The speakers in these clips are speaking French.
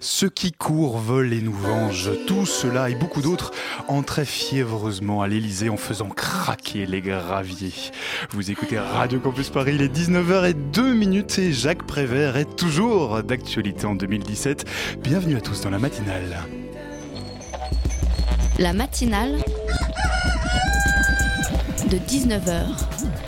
Ceux qui courent, volent et nous vengent, tout cela et beaucoup d'autres entraient fiévreusement à l'Elysée en faisant craquer les graviers. Vous écoutez Radio Campus Paris, il est 19h02 minutes et Jacques Prévert est toujours d'actualité en 2017. Bienvenue à tous dans la matinale. La matinale de 19h.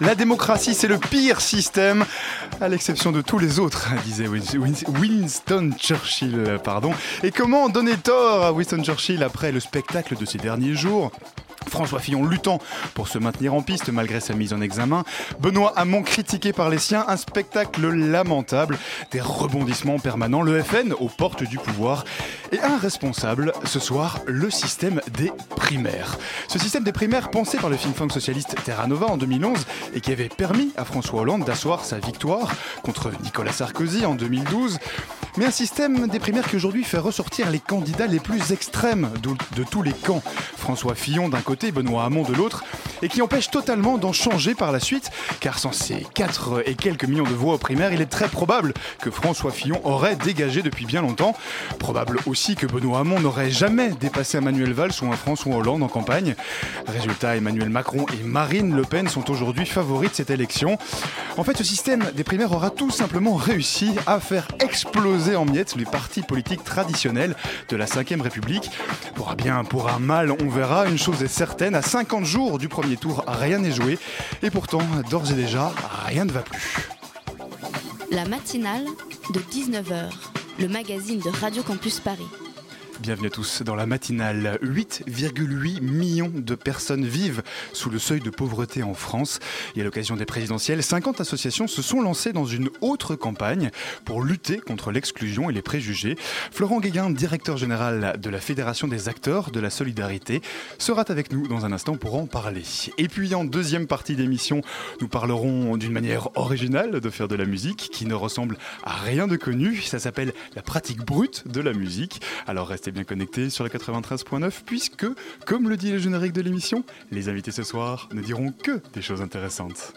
La démocratie, c'est le pire système, à l'exception de tous les autres, disait Win- Win- Winston Churchill. Pardon. Et comment donner tort à Winston Churchill après le spectacle de ces derniers jours? François Fillon luttant pour se maintenir en piste malgré sa mise en examen. Benoît Hamon critiqué par les siens. Un spectacle lamentable. Des rebondissements permanents. Le FN aux portes du pouvoir. Et un responsable, ce soir, le système des primaires. Ce système des primaires pensé par le think-tank socialiste Terra Nova en 2011 et qui avait permis à François Hollande d'asseoir sa victoire contre Nicolas Sarkozy en 2012. Mais un système des primaires qui aujourd'hui fait ressortir les candidats les plus extrêmes de tous les camps. François Fillon d'un côté, Benoît Hamon de l'autre, et qui empêche totalement d'en changer par la suite, car sans ces 4 et quelques millions de voix aux primaires, il est très probable que François Fillon aurait dégagé depuis bien longtemps. Probable aussi que Benoît Hamon n'aurait jamais dépassé un Manuel Valls ou un François Hollande en campagne. Résultat, Emmanuel Macron et Marine Le Pen sont aujourd'hui favoris de cette élection. En fait, ce système des primaires aura tout simplement réussi à faire exploser en miettes les partis politiques traditionnels de la 5ème République. Pour un bien, pour un mal, on verra. Une chose est certaine, à 50 jours du premier tour, rien n'est joué. Et pourtant, d'ores et déjà, rien ne va plus. La matinale de 19h, le magazine de Radio Campus Paris. Bienvenue à tous dans la matinale. 8,8 millions de personnes vivent sous le seuil de pauvreté en France. Et à l'occasion des présidentielles, 50 associations se sont lancées dans une autre campagne pour lutter contre l'exclusion et les préjugés. Florent Guéguin, directeur général de la Fédération des acteurs de la solidarité, sera avec nous dans un instant pour en parler. Et puis en deuxième partie d'émission, nous parlerons d'une manière originale de faire de la musique qui ne ressemble à rien de connu. Ça s'appelle la pratique brute de la musique. Alors restez bien connectés sur la 93.9 puisque, comme le dit le générique de l'émission, les invités ce soir ne diront que des choses intéressantes.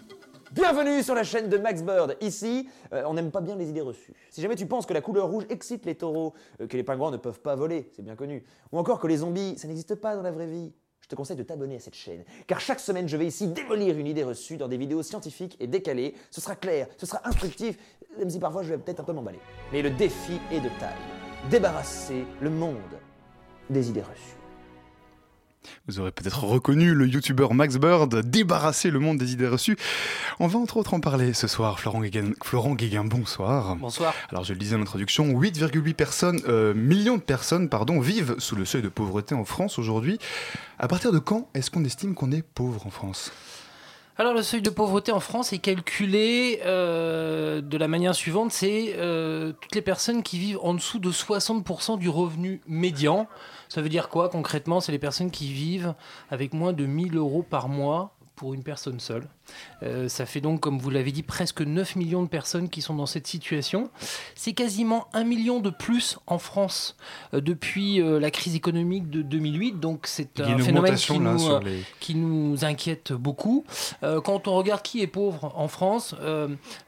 Bienvenue sur la chaîne de Max Bird. Ici, euh, on n'aime pas bien les idées reçues. Si jamais tu penses que la couleur rouge excite les taureaux, euh, que les pingouins ne peuvent pas voler, c'est bien connu, ou encore que les zombies, ça n'existe pas dans la vraie vie, je te conseille de t'abonner à cette chaîne. Car chaque semaine, je vais ici démolir une idée reçue dans des vidéos scientifiques et décalées. Ce sera clair, ce sera instructif, même si parfois je vais peut-être un peu m'emballer. Mais le défi est de taille. Débarrasser le monde des idées reçues. Vous aurez peut-être reconnu le youtubeur Max Bird débarrasser le monde des idées reçues. On va entre autres en parler ce soir. Florent Guéguin, Florent Guéguin bonsoir. Bonsoir. Alors je le disais en introduction, 8,8 personnes, euh, millions de personnes pardon, vivent sous le seuil de pauvreté en France aujourd'hui. À partir de quand est-ce qu'on estime qu'on est pauvre en France? Alors le seuil de pauvreté en France est calculé euh, de la manière suivante, c'est euh, toutes les personnes qui vivent en dessous de 60% du revenu médian. Ça veut dire quoi concrètement? C'est les personnes qui vivent avec moins de 1000 euros par mois pour une personne seule. Euh, ça fait donc, comme vous l'avez dit, presque 9 millions de personnes qui sont dans cette situation. C'est quasiment 1 million de plus en France euh, depuis euh, la crise économique de 2008. Donc c'est un phénomène qui nous, sur les... qui nous inquiète beaucoup. Quand on regarde qui est pauvre en France,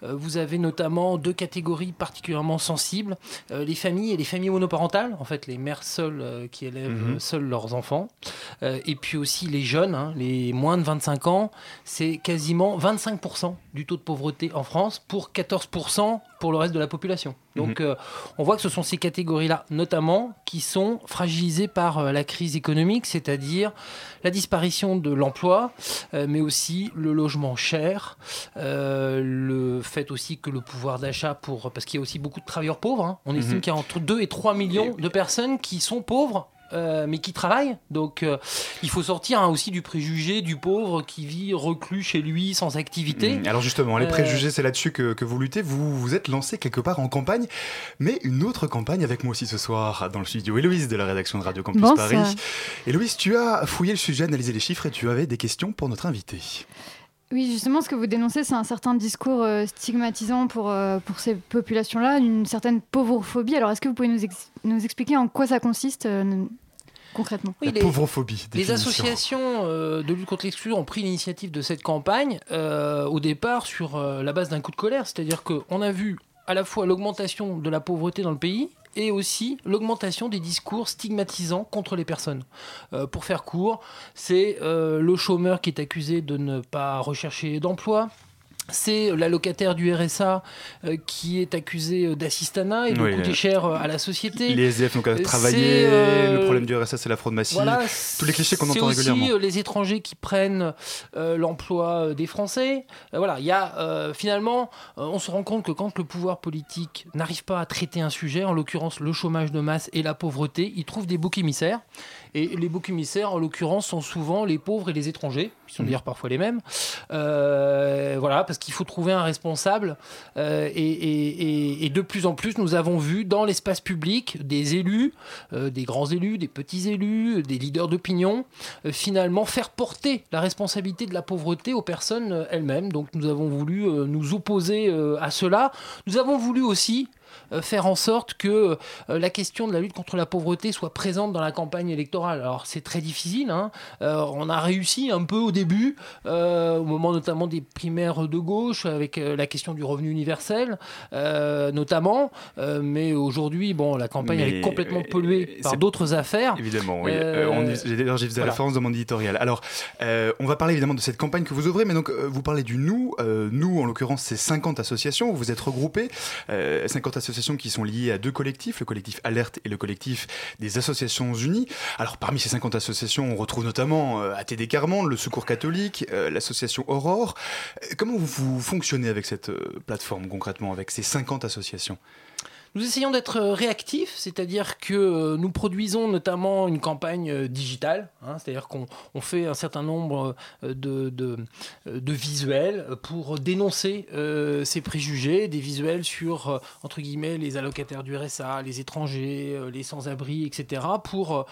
vous avez notamment deux catégories particulièrement sensibles les familles et les familles monoparentales, en fait les mères seules qui élèvent Mhm. seuls leurs enfants, et puis aussi les jeunes, hein, les moins de 25 ans, c'est quasiment 25% du taux de pauvreté en France pour 14% pour le reste de la population. Donc euh, on voit que ce sont ces catégories-là notamment qui sont fragilisées par euh, la crise économique, c'est-à-dire la disparition de l'emploi, euh, mais aussi le logement cher, le fait aussi que le pouvoir d'achat pour parce qu'il y a aussi beaucoup de travailleurs pauvres. hein. On estime Mhm. qu'il y a entre 2 et 3 millions de personnes qui sont pauvres euh, mais qui travaille. Donc euh, il faut sortir hein, aussi du préjugé du pauvre qui vit reclus chez lui sans activité. Mmh, Alors justement, les Euh, préjugés, c'est là-dessus que, que vous luttez. Vous vous êtes lancé quelque part en campagne, mais une autre campagne avec moi aussi ce soir dans le studio. Héloïse de la rédaction de Radio Campus. Paris. Héloïse, tu as fouillé le sujet, analysé les chiffres et tu avais des questions pour notre invité. Oui, justement, ce que vous dénoncez, c'est un certain discours euh, stigmatisant pour, euh, pour ces populations-là, une certaine pauvrophobie. Alors, est-ce que vous pouvez nous, ex- nous expliquer en quoi ça consiste euh, concrètement? Oui, la les- pauvrophobie. Les associations euh, de lutte contre l'exclusion ont pris l'initiative de cette campagne euh, au départ sur euh, la base d'un coup de colère, c'est-à-dire qu'on a vu à la fois l'augmentation de la pauvreté dans le pays et aussi l'augmentation des discours stigmatisants contre les personnes. Euh, pour faire court, c'est euh, le chômeur qui est accusé de ne pas rechercher d'emploi. C'est l'allocataire du RSA euh, qui est accusé d'assistanat et de Oui, coûter euh, cher euh, à la société. Les SDF n'ont qu'à C'est, travailler. euh, Le problème du RSA, c'est la fraude massive. Voilà, tous les clichés qu'on c'est entend aussi, régulièrement. euh, les étrangers qui prennent euh, l'emploi euh, des Français. Euh, voilà, il y a euh, finalement, euh, on se rend compte que quand le pouvoir politique n'arrive pas à traiter un sujet, en l'occurrence le chômage de masse et la pauvreté, il trouve des boucs émissaires. Et les boucs émissaires, en l'occurrence, sont souvent les pauvres et les étrangers, qui sont Mhm. d'ailleurs parfois les mêmes. Euh, voilà, parce qu'il faut trouver un responsable. Euh, et, et- et- et de plus en plus, nous avons vu dans l'espace public des élus, euh, des grands élus, des petits élus, des leaders d'opinion, finalement faire porter la responsabilité de la pauvreté aux personnes elles-mêmes. Donc nous avons voulu nous opposer à cela. Nous avons voulu aussi faire en sorte que euh, la question de la lutte contre la pauvreté soit présente dans la campagne électorale. Alors c'est très difficile, hein. Euh, on a réussi un peu au début, euh, au moment notamment des primaires de gauche, avec euh, la question du revenu universel, euh, notamment, Euh, mais aujourd'hui, bon, la campagne elle est complètement euh, polluée par d'autres affaires. Évidemment, oui. Euh, Euh, j'ai- D'ailleurs, faisais voilà. référence dans mon éditorial. Alors, euh, on va parler évidemment de cette campagne que vous ouvrez, mais donc euh, vous parlez du nous. Euh, nous, en l'occurrence, c'est 50 associations. Vous êtes regroupés. Euh, 50 associations qui sont liées à deux collectifs, le collectif Alerte et le collectif des Associations Unies. Alors, parmi ces 50 associations, on retrouve notamment euh, ATD Carmonde, le Secours catholique, euh, l'association Aurore. Euh, comment vous, fonctionnez avec cette euh, plateforme concrètement, avec ces 50 associations? Nous essayons d'être euh, réactifs, c'est-à-dire que euh, nous produisons notamment une campagne euh, digitale, hein, c'est-à-dire qu'on on fait un certain nombre de, visuels pour dénoncer ces préjugés, des visuels sur, entre guillemets, les allocataires du RSA, les étrangers, les sans-abri, etc., pour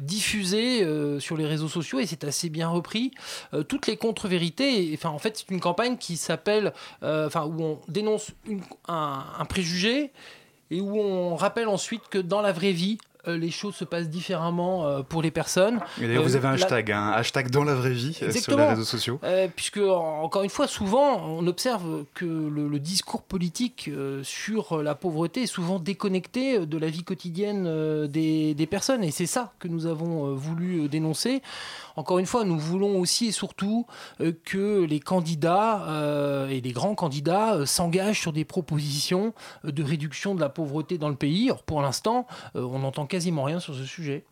diffuser sur les réseaux sociaux, et c'est assez bien repris, toutes les contre-vérités. Enfin, en fait, c'est une campagne qui s'appelle, enfin, où on dénonce un préjugé et où on rappelle ensuite que dans la vraie vie, les choses se passent différemment euh, pour les personnes. Et D'ailleurs, Euh, vous avez un la- hashtag, un hashtag dans la vraie vie euh, sur les réseaux sociaux. Euh, puisque, en- encore une fois, souvent, on observe que le, le discours politique euh, sur la pauvreté est souvent déconnecté de la vie quotidienne euh, des, des personnes. Et c'est ça que nous avons euh, voulu euh, dénoncer. Encore une fois, nous voulons aussi et surtout euh, que les candidats euh, et les grands candidats euh, s'engagent sur des propositions euh, de réduction de la pauvreté dans le pays. Or, pour l'instant, euh, on n'entend quasiment rien sur ce sujet.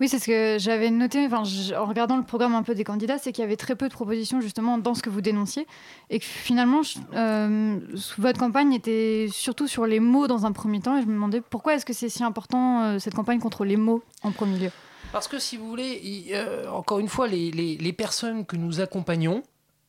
Oui, c'est ce que j'avais noté enfin, en regardant le programme un peu des candidats, c'est qu'il y avait très peu de propositions justement dans ce que vous dénonciez. Et que finalement, je- euh, votre campagne était surtout sur les mots dans un premier temps. Et je me demandais pourquoi est-ce que c'est si important euh, cette campagne contre les mots en premier lieu? Parce que si vous voulez, il- euh, encore une fois, les, les- les personnes que nous accompagnons,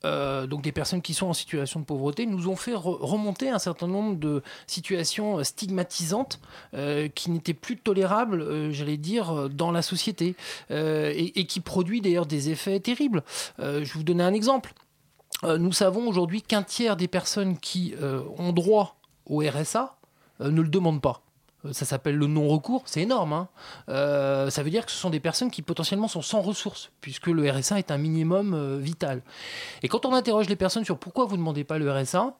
euh, donc des personnes qui sont en situation de pauvreté, nous ont fait re- remonter un certain nombre de situations euh, stigmatisantes euh, qui n'étaient plus tolérables, j'allais dire, dans la société, et, qui produit d'ailleurs des effets terribles. Je vous donner un exemple. Nous savons aujourd'hui qu'un tiers des personnes qui ont droit au RSA ne le demandent pas. Euh, Ça s'appelle le non-recours, c'est énorme. hein. Euh, ça veut dire que ce sont des personnes qui potentiellement sont sans ressources, puisque le RSA est un minimum euh, vital. Et quand on interroge les personnes sur pourquoi vous ne demandez pas le RSA,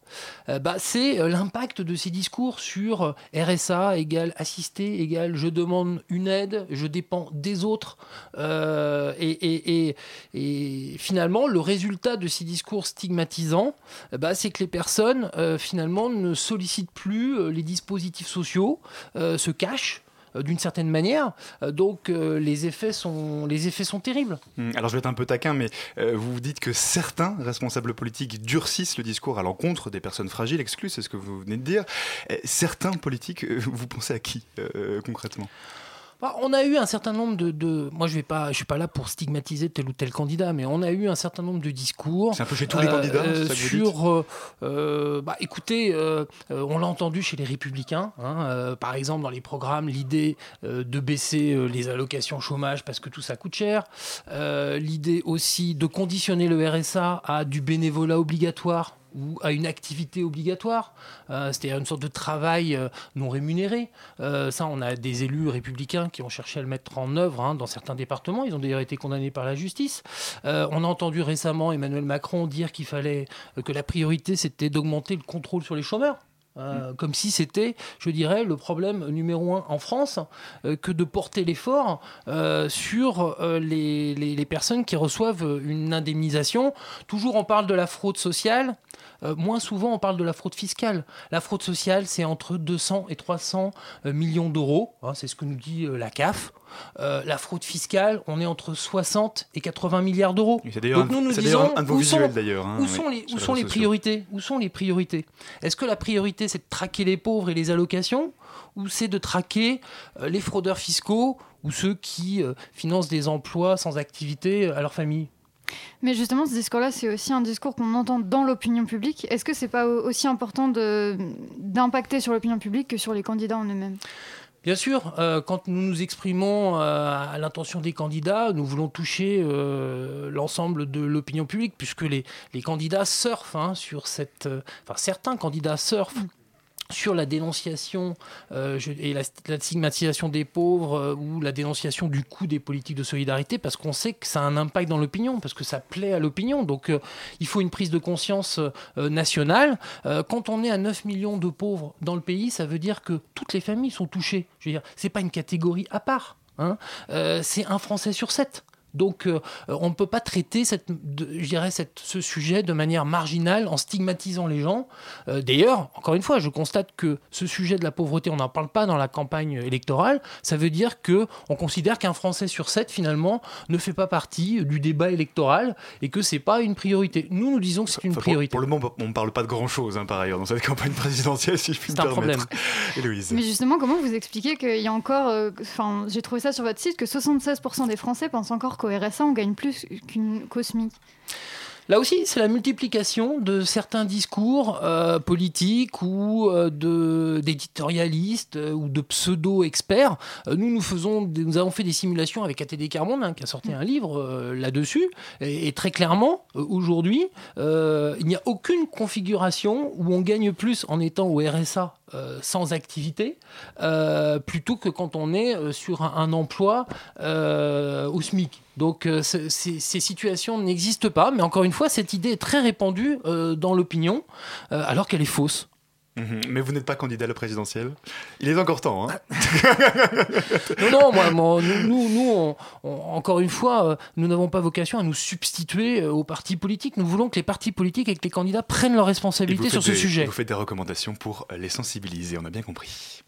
bah, c'est l'impact de ces discours sur RSA égale assisté, égale je demande une aide, je dépends des autres. Et, et- finalement, le résultat de ces discours stigmatisants, bah, c'est que les personnes, finalement, ne sollicitent plus les dispositifs sociaux, se cachent euh, d'une certaine manière. Euh, donc euh, les, effets sont, terribles. Hum, Alors je vais être un peu taquin, mais euh, vous dites que certains responsables politiques durcissent le discours à l'encontre des personnes fragiles, exclues, c'est ce que vous venez de dire. Euh, certains politiques, euh, vous pensez à qui euh, concrètement? On a eu un certain nombre de, de- moi je vais pas, je suis pas là pour stigmatiser tel ou tel candidat, mais on a eu un certain nombre de discours. C'est un peu chez tous les candidats, ça que vous dites sur, euh, euh, bah, écoutez, euh, euh, on l'a entendu chez les Républicains, hein, euh, par exemple dans les programmes, l'idée euh, de baisser euh, les allocations chômage parce que tout ça coûte cher, Euh, l'idée aussi de conditionner le RSA à du bénévolat obligatoire ou à une activité obligatoire, euh, c'est-à-dire une sorte de travail euh, non rémunéré. Euh, ça, on a des élus républicains qui ont cherché à le mettre en œuvre hein, dans certains départements. Ils ont d'ailleurs été condamnés par la justice. On a entendu récemment Emmanuel Macron dire qu'il fallait que la priorité c'était d'augmenter le contrôle sur les chômeurs. Euh, Comme si c'était, je dirais, le problème numéro un en France, euh, que de porter l'effort euh, sur les, les- les personnes qui reçoivent une indemnisation. Toujours on parle de la fraude sociale, euh, moins souvent on parle de la fraude fiscale. La fraude sociale, c'est entre 200 et 300 euh, millions d'euros, hein, c'est ce que nous dit euh, la CAF. Euh, la fraude fiscale, on est entre 60 et 80 milliards d'euros. Donc un, nous, nous disons, un de vos où sont- d'ailleurs. hein, où oui, sont les, où sont priorités Où sont les priorités? Est-ce que la priorité c'est de traquer les pauvres et les allocations? Ou c'est de traquer euh, les fraudeurs fiscaux ou ceux qui euh, financent des emplois sans activité à leur famille? Mais justement, ce discours-là, c'est aussi un discours qu'on entend dans l'opinion publique. Est-ce que c'est pas au- aussi important d'impacter sur l'opinion publique que sur les candidats en eux-mêmes? Bien sûr, euh, quand nous nous exprimons euh, à l'intention des candidats, nous voulons toucher euh, l'ensemble de l'opinion publique, puisque les, les candidats surfent hein, sur cette... Enfin, certains candidats surfent sur la dénonciation euh, et la, stigmatisation des pauvres euh, ou la dénonciation du coût des politiques de solidarité, parce qu'on sait que ça a un impact dans l'opinion, parce que ça plaît à l'opinion. Donc euh, il faut une prise de conscience nationale. Quand on est à 9 millions de pauvres dans le pays, ça veut dire que toutes les familles sont touchées. Je veux dire, c'est pas une catégorie à part. hein. C'est un Français sur sept. Donc, euh, on ne peut pas traiter cette, de- je dirais cette, ce sujet de manière marginale en stigmatisant les gens. Euh, D'ailleurs, encore une fois, je constate que ce sujet de la pauvreté, on n'en parle pas dans la campagne électorale. Ça veut dire que on considère qu'un Français sur sept, finalement, ne fait pas partie du débat électoral et que c'est pas une priorité. Nous, nous disons que c'est une Enfin, pour- priorité. Pour, le moment, on ne parle pas de grand-chose hein, par ailleurs dans cette campagne présidentielle, si je puis me C'est un permettre. Héloïse. Mais justement, comment vous expliquez qu'il y a encore. euh, Enfin, j'ai trouvé ça sur votre site que 76% des Français pensent encore qu'au RSA, on gagne plus qu'une SMIC. Là aussi, c'est la multiplication de certains discours euh, politiques ou euh, d'éditorialistes euh, ou de pseudo-experts. Nous, nous faisons, nous avons fait des simulations avec ATD Carmonde, hein, qui a sorti un livre là-dessus, et, et très clairement, aujourd'hui, il n'y a aucune configuration où on gagne plus en étant au RSA euh, sans activité, euh, plutôt que quand on est euh, sur un, emploi au SMIC. Donc ce- ces, situations n'existent pas, mais encore une fois, cette idée est très répandue dans l'opinion, alors qu'elle est fausse. Mhm. Mais vous n'êtes pas candidat à la présidentielle. Il est encore temps. Hein. Non, non, moi, moi, nous, nous, nous, on- on- encore une fois, euh, nous n'avons pas vocation à nous substituer euh, aux partis politiques. Nous voulons que les partis politiques et que les candidats prennent leurs responsabilités sur ce des- sujet. Vous faites des recommandations pour les sensibiliser, on a bien compris.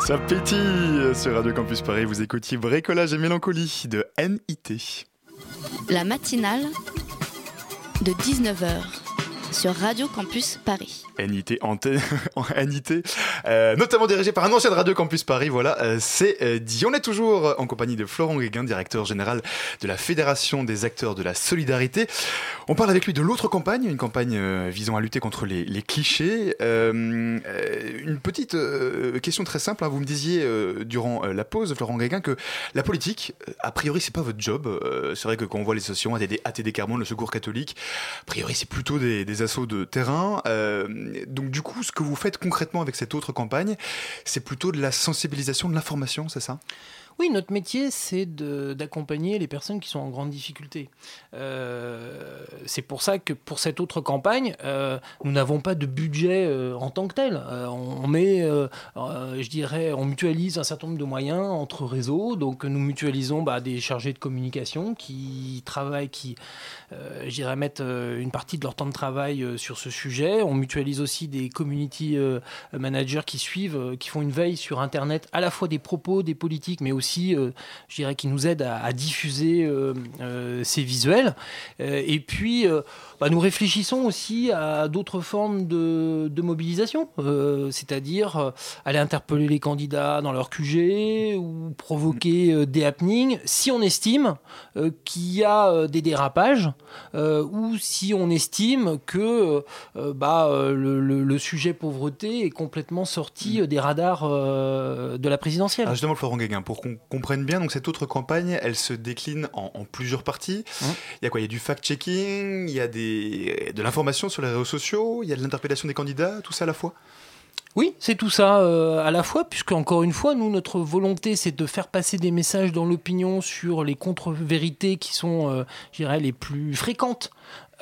Ça sur Radio Campus Paris. Vous écoutiez Bricolage et Mélancolie de NIT. La matinale de 19h sur Radio Campus Paris. NIT, antenne, NIT, euh, notamment dirigé par un ancien de Radio Campus Paris. Voilà, euh, c'est euh, dit. On est toujours en compagnie de Florent Guéguin, directeur général de la Fédération des acteurs de la solidarité. On parle avec lui de l'autre campagne, une campagne euh, visant à lutter contre les, clichés. Euh, euh, une petite question très simple. hein. Vous me disiez durant la pause, Florent Guéguin, que la politique, a priori, c'est pas votre job. Euh, c'est vrai que quand on voit les associations, ATD, ATD Carmon, le Secours catholique, a priori, c'est plutôt des, des assauts de terrain. Euh, donc du coup, ce que vous faites concrètement avec cette autre campagne, c'est plutôt de la sensibilisation, de l'information, c'est ça? Oui, notre métier, c'est d'accompagner les personnes qui sont en grande difficulté. Euh, c'est pour ça que pour cette autre campagne, euh, nous n'avons pas de budget en tant que tel. On met, je dirais, on mutualise un certain nombre de moyens entre réseaux. Donc nous mutualisons bah, des chargés de communication qui travaillent, qui, euh, mettent euh, une partie de leur temps de travail euh, sur ce sujet. On mutualise aussi des community euh, managers qui suivent, qui font une veille sur Internet, à la fois des propos, des politiques, mais aussi, je dirais, qui nous aident à, à diffuser ces visuels. Et puis, bah, nous réfléchissons aussi à d'autres formes de, de mobilisation, euh, c'est-à-dire euh, aller interpeller les candidats dans leur QG ou provoquer euh, des happenings si on estime qu'il y a des dérapages ou si on estime que bah, le, le- le sujet pauvreté est complètement sorti euh, des radars de la présidentielle. Alors justement, Florent Guéguin, pour qu'on comprenne bien, donc cette autre campagne, elle se décline en, en plusieurs parties. Mmh. Il y a quoi? Il y a du fact-checking, il y a des, de l'information sur les réseaux sociaux, il y a de l'interpellation des candidats, tout ça à la fois? Oui, c'est tout ça euh, à la fois, puisque encore une fois, nous, notre volonté, c'est de faire passer des messages dans l'opinion sur les contre-vérités qui sont, euh, je dirais, les plus fréquentes.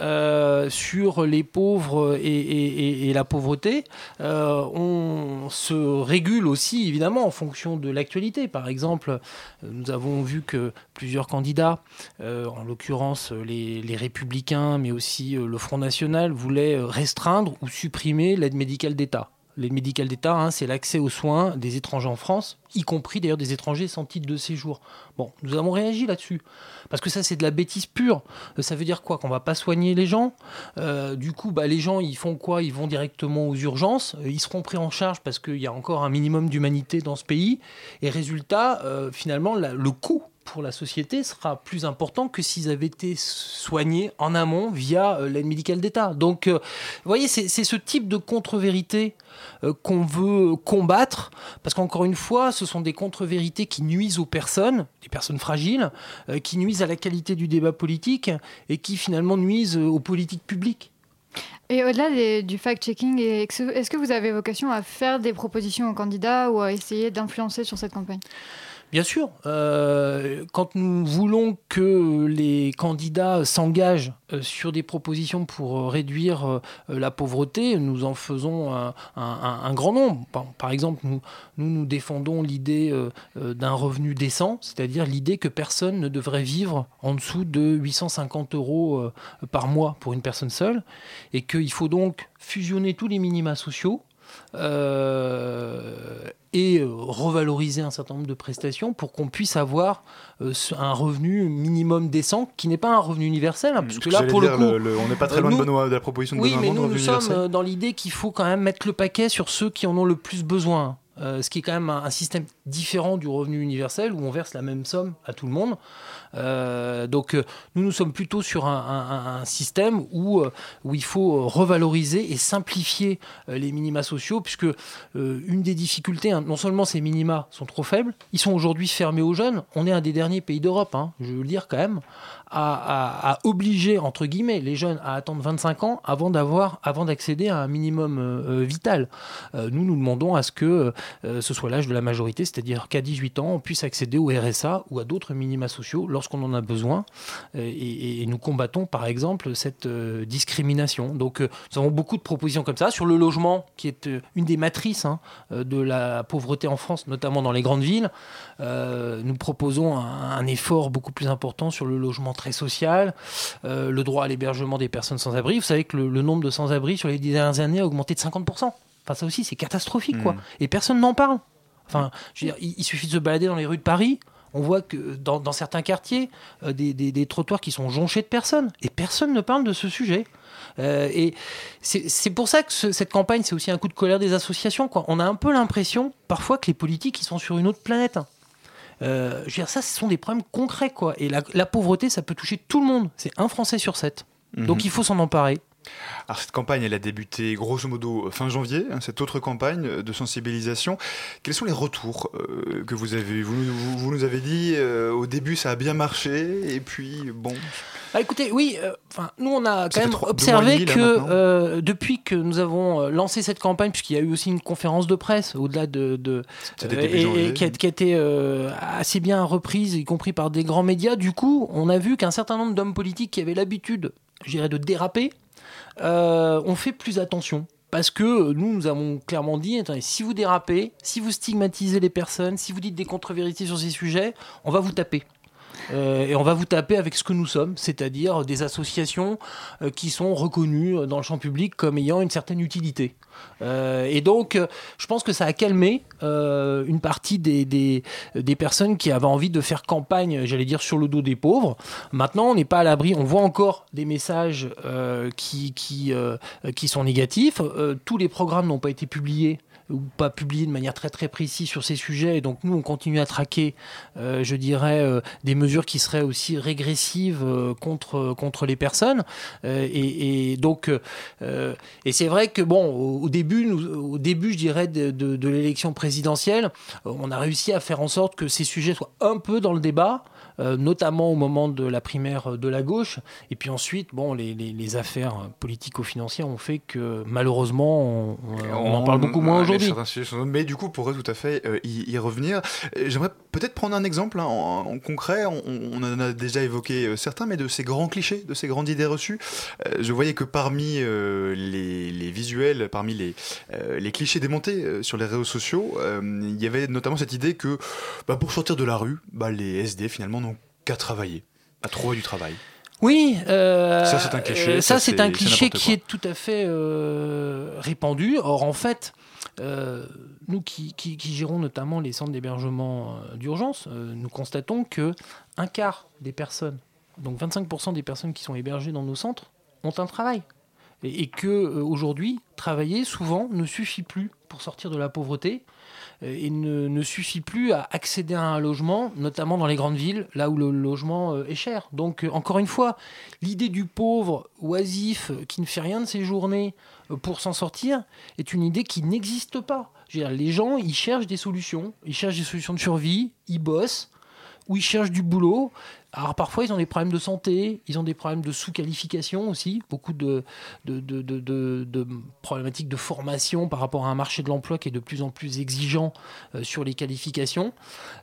Euh, sur les pauvres et, la pauvreté, Euh, on se régule aussi évidemment en fonction de l'actualité. Par exemple, nous avons vu que plusieurs candidats, euh, en l'occurrence les, Républicains, mais aussi le Front National, voulaient restreindre ou supprimer l'aide médicale d'État. L'aide médicale d'État, hein, c'est l'accès aux soins des étrangers en France, y compris d'ailleurs des étrangers sans titre de séjour. Bon, nous avons réagi là-dessus. Parce que ça, c'est de la bêtise pure. Euh, Ça veut dire quoi Qu'on va pas soigner les gens? Euh, du coup, bah, les gens, ils font quoi? Ils vont directement aux urgences. Euh, Ils seront pris en charge parce qu'il y a encore un minimum d'humanité dans ce pays. Et résultat, finalement, le coût pour la société sera plus important que s'ils avaient été soignés en amont via l'aide médicale d'État. Donc, vous voyez, c'est ce type de contre-vérité qu'on veut combattre, parce qu'encore une fois, ce sont des contre-vérités qui nuisent aux personnes, des personnes fragiles, euh, qui nuisent à la qualité du débat politique et qui finalement nuisent euh, aux politiques publiques. Et au-delà du fact-checking, est-ce que vous avez vocation à faire des propositions aux candidats ou à essayer d'influencer sur cette campagne? Bien sûr, euh, quand nous voulons que les candidats s'engagent euh, sur des propositions pour euh, réduire la pauvreté, nous en faisons un, grand nombre. Par, exemple, nous, nous défendons l'idée d'un revenu décent, c'est-à-dire l'idée que personne ne devrait vivre en dessous de 850 euros par mois pour une personne seule, et qu'il faut donc fusionner tous les minima sociaux et euh, revaloriser un certain nombre de prestations pour qu'on puisse avoir euh, un revenu minimum décent qui n'est pas un revenu universel, hein, parce que là J'allais pour le dire, coup, le- on n'est pas très euh, loin de, nous- Benoît, de la proposition de oui, Benoît mais nous, sommes universel. euh, dans l'idée qu'il faut quand même mettre le paquet sur ceux qui en ont le plus besoin. Euh, ce qui est quand même un, système différent du revenu universel où on verse la même somme à tout le monde. Euh, donc euh, nous, nous sommes plutôt sur un, système où, où il faut revaloriser et simplifier les minima sociaux, puisque une des difficultés, hein, non seulement ces minima sont trop faibles, ils sont aujourd'hui fermés aux jeunes. On est un des derniers pays d'Europe, hein, je veux le dire quand même, à, obliger entre guillemets les jeunes à attendre 25 ans avant d'avoir, avant d'accéder à un minimum euh, euh, vital. Euh, nous, nous demandons à ce que ce soit l'âge de la majorité, c'est-à-dire qu'à 18 ans, on puisse accéder au RSA ou à d'autres minima sociaux lorsqu'on en a besoin. Et, nous combattons, par exemple, cette discrimination. Donc, nous avons beaucoup de propositions comme ça. Sur le logement, qui est une des matrices hein, de la pauvreté en France, notamment dans les grandes villes, nous proposons un, un effort beaucoup plus important sur le logement très social, euh, le droit à l'hébergement des personnes sans abri. Vous savez que le, le nombre de sans-abri sur les dix dernières années a augmenté de 50%. Enfin, ça aussi, c'est catastrophique, quoi. Mm. Et personne n'en parle. Enfin, je veux dire, il, il suffit de se balader dans les rues de Paris. On voit que dans, dans certains quartiers, euh, des, des- des trottoirs qui sont jonchés de personnes. Et personne ne parle de ce sujet. Euh, et c'est c'est pour ça que ce- cette campagne, c'est aussi un coup de colère des associations. Quoi. On a un peu l'impression, parfois, que les politiques, ils sont sur une autre planète. Euh, je veux dire, ça, ce sont des problèmes concrets. Quoi. Et la, la pauvreté, ça peut toucher tout le monde. C'est un Français sur sept. Donc il faut s'en emparer. Alors cette campagne, elle a débuté grosso modo fin janvier, hein, cette autre campagne de sensibilisation. Quels sont les retours euh, que vous avez vous, vous- vous nous avez dit euh, au début ça a bien marché et puis bon. Bah, écoutez, oui, euh, nous on a quand même observé demi, que depuis que nous avons lancé cette campagne, puisqu'il y a eu aussi une conférence de presse au-delà de, de et- et qui a, qui a été assez bien reprise, y compris par des grands médias. Du coup, on a vu qu'un certain nombre d'hommes politiques qui avaient l'habitude, je dirais, de déraper, euh, ont fait plus attention. Parce que euh, nous, nous avons clairement dit, attendez, si vous dérapez, si vous stigmatisez les personnes, si vous dites des contre-vérités sur ces sujets, on va vous taper. Euh, et on va vous taper avec ce que nous sommes, c'est-à-dire des associations euh, qui sont reconnues euh, dans le champ public comme ayant une certaine utilité. Et donc, je pense que ça a calmé une partie des, des, des personnes qui avaient envie de faire campagne, j'allais dire, sur le dos des pauvres. Maintenant, on n'est pas à l'abri, on voit encore des messages qui, qui, qui sont négatifs. Tous les programmes n'ont pas été publiés ou pas publiés de manière très précise sur ces sujets. Et donc nous, on continue à traquer, euh, je dirais, euh, des mesures qui seraient aussi régressives euh, contre, les personnes. Et, donc, c'est vrai que bon, au, début, au début, je dirais, de, l'élection présidentielle, on a réussi à faire en sorte que ces sujets soient un peu dans le débat. Euh, notamment au moment de la primaire de la gauche. Et puis ensuite, bon, les, les- les affaires politico-financières ont fait que malheureusement, on, on- on en parle beaucoup moins aujourd'hui. Mais du coup, pour tout à fait euh, y, y revenir, euh, j'aimerais peut-être prendre un exemple hein, en, en concret. On, on en a déjà évoqué euh, certains, mais de ces grands clichés, de ces grandes idées reçues. Euh, je voyais que parmi euh, les, les visuels, parmi les, euh, les clichés démontés euh, sur les réseaux sociaux, euh, il y avait notamment cette idée que bah, pour sortir de la rue, bah, les SD finalement qu'à travailler, à trouver du travail. Oui, euh, Ça, c'est un cliché, euh, ça, ça, c'est c'est- un cliché qui quoi. est tout à fait euh, répandu. Or, en fait, euh, nous qui, qui- qui gérons notamment les centres d'hébergement d'urgence, nous constatons que un quart des personnes, donc 25% des personnes qui sont hébergées dans nos centres, ont un travail. Et, et que euh, aujourd'hui, travailler souvent ne suffit plus pour sortir de la pauvreté euh, et ne, suffit plus à accéder à un logement, notamment dans les grandes villes, là où le logement euh, est cher. Donc, encore une fois, l'idée du pauvre oisif qui ne fait rien de ses journées pour s'en sortir est une idée qui n'existe pas. Les gens, ils cherchent des solutions, ils cherchent des solutions de survie, ils bossent, ou ils cherchent du boulot. Alors parfois, ils ont des problèmes de santé, ils ont des problèmes de sous-qualification aussi, beaucoup de, problématiques de formation par rapport à un marché de l'emploi qui est de plus en plus exigeant euh, sur les qualifications.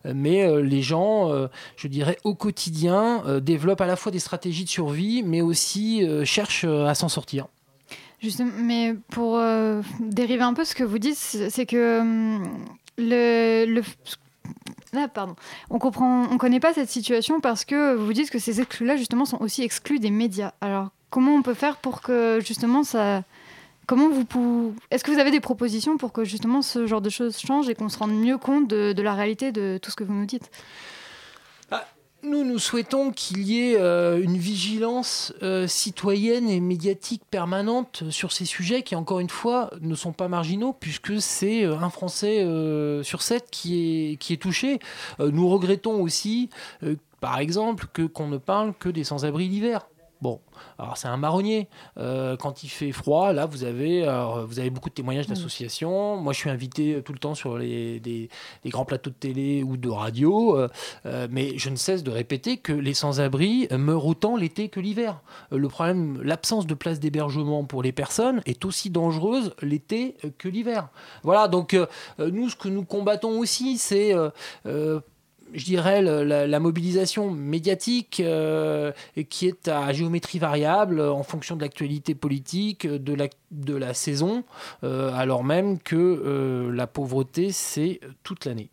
Euh, Mais euh, les gens, je dirais, au quotidien, développent à la fois des stratégies de survie, mais aussi cherchent à s'en sortir. Justement, mais pour dériver un peu ce que vous dites, c'est que hum, le ah, pardon, on comprend, on connaît pas cette situation parce que vous dites que ces exclus-là justement sont aussi exclus des médias. Alors comment on peut faire pour que justement ça, comment vous pouvez, est-ce que vous avez des propositions pour que justement ce genre de choses change et qu'on se rende mieux compte de, de la réalité de tout ce que vous nous dites? Nous, nous souhaitons qu'il y ait euh, une vigilance euh, citoyenne et médiatique permanente sur ces sujets qui, encore une fois, ne sont pas marginaux puisque c'est euh, un Français sur sept qui est, touché. Nous regrettons aussi, par exemple, qu'on ne parle que des sans-abri l'hiver. Bon, alors c'est un marronnier. Euh, quand il fait froid, là, vous avez, alors, vous avez beaucoup de témoignages d'associations. Moi, je suis invité euh, tout le temps sur les, des, des grands plateaux de télé ou de radio. euh, mais je ne cesse de répéter que les sans-abri meurent autant l'été que l'hiver. Le problème, l'absence de place d'hébergement pour les personnes est aussi dangereuse l'été que l'hiver. Voilà, donc euh, nous, ce que nous combattons aussi, c'est... je dirais la, mobilisation médiatique euh, qui est à géométrie variable en fonction de l'actualité politique, de la, de la saison, euh, alors même que euh, la pauvreté, c'est toute l'année.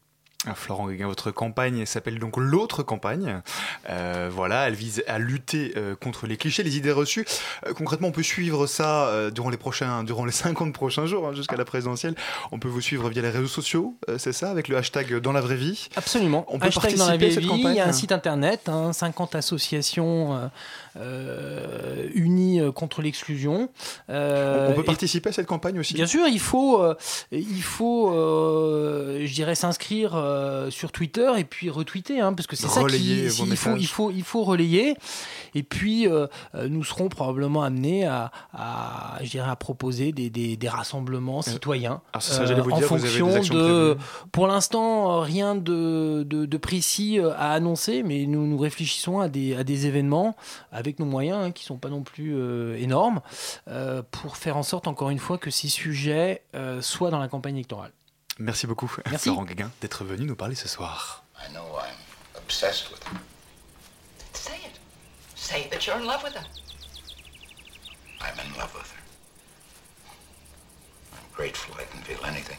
Ah, Florent Guéguin, votre campagne s'appelle donc l'autre campagne. Euh, voilà, elle vise à lutter euh, contre les clichés, les idées reçues. Euh, concrètement, on peut suivre ça durant les prochains, durant les 50 prochains jours hein, jusqu'à la présidentielle. On peut vous suivre via les réseaux sociaux, c'est ça, avec le hashtag dans la vraie vie. Absolument. On peut Hashtag dans la participer à cette vie, campagne. Il y a un site internet, hein, 50 associations euh, unies euh, contre l'exclusion. Euh, on peut et- participer à cette campagne aussi? Bien sûr, il faut, il faut, je dirais, s'inscrire sur Twitter et puis retweeter, hein, parce que c'est ça Relayer qui, vos il faut, il faut, il faut relayer. Et puis, nous serons probablement amenés à, à, je dirais, à proposer des, des, des rassemblements citoyens alors, c'est ça, j'allais vous en dire, vous avez des fonction de, pour l'instant, rien de, de, de précis à annoncer, mais nous, nous réfléchissons à des, à des événements avec nos moyens, hein, qui ne sont pas non plus euh, énormes, euh, pour faire en sorte, encore une fois, que ces sujets euh, soient dans la campagne électorale. Merci beaucoup, Merci. Florent Guéguin, d'être venu nous parler ce soir. I know I'm obsessed with her. Say it. Say that you're in love with her. I'm in love with her. I'm grateful I can feel anything.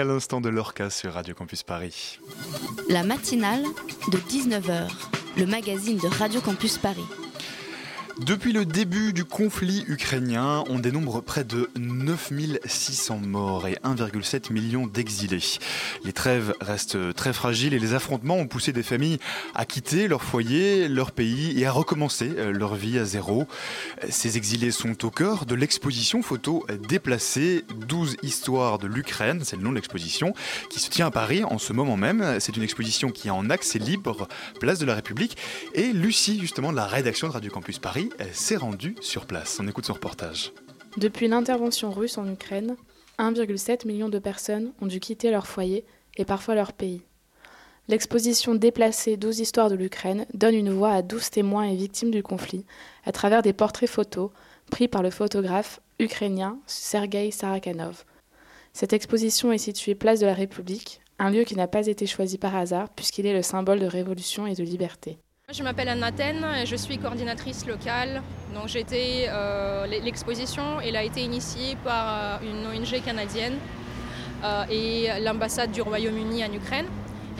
À l'instant de Lorca sur Radio Campus Paris. La matinale de 19h, le magazine de Radio Campus Paris. Depuis le début du conflit ukrainien, on dénombre près de 9600 morts et 1,7 million d'exilés. Les trêves restent très fragiles et les affrontements ont poussé des familles à quitter leur foyer, leur pays et à recommencer euh, leur vie à zéro. Ces exilés sont au cœur de l'exposition photo déplacée 12 histoires de l'Ukraine, c'est le nom de l'exposition, qui se tient à Paris en ce moment même. C'est une exposition qui est en accès libre, place de la République. Et Lucie, justement, de la rédaction de Radio Campus Paris, elle s'est rendue sur place. On écoute son reportage. Depuis l'intervention russe en Ukraine, 1,7 million de personnes ont dû quitter leur foyer et parfois leur pays. L'exposition déplacée 12 histoires de l'Ukraine donne une voix à 12 témoins et victimes du conflit à travers des portraits photos pris par le photographe ukrainien Sergei Sarakanov. Cette exposition est située place de la République, un lieu qui n'a pas été choisi par hasard puisqu'il est le symbole de révolution et de liberté. Je m'appelle Anne et je suis coordinatrice locale. Donc été, euh, l'exposition, elle a été initiée par euh, une ONG canadienne euh, et l'ambassade du Royaume-Uni en Ukraine.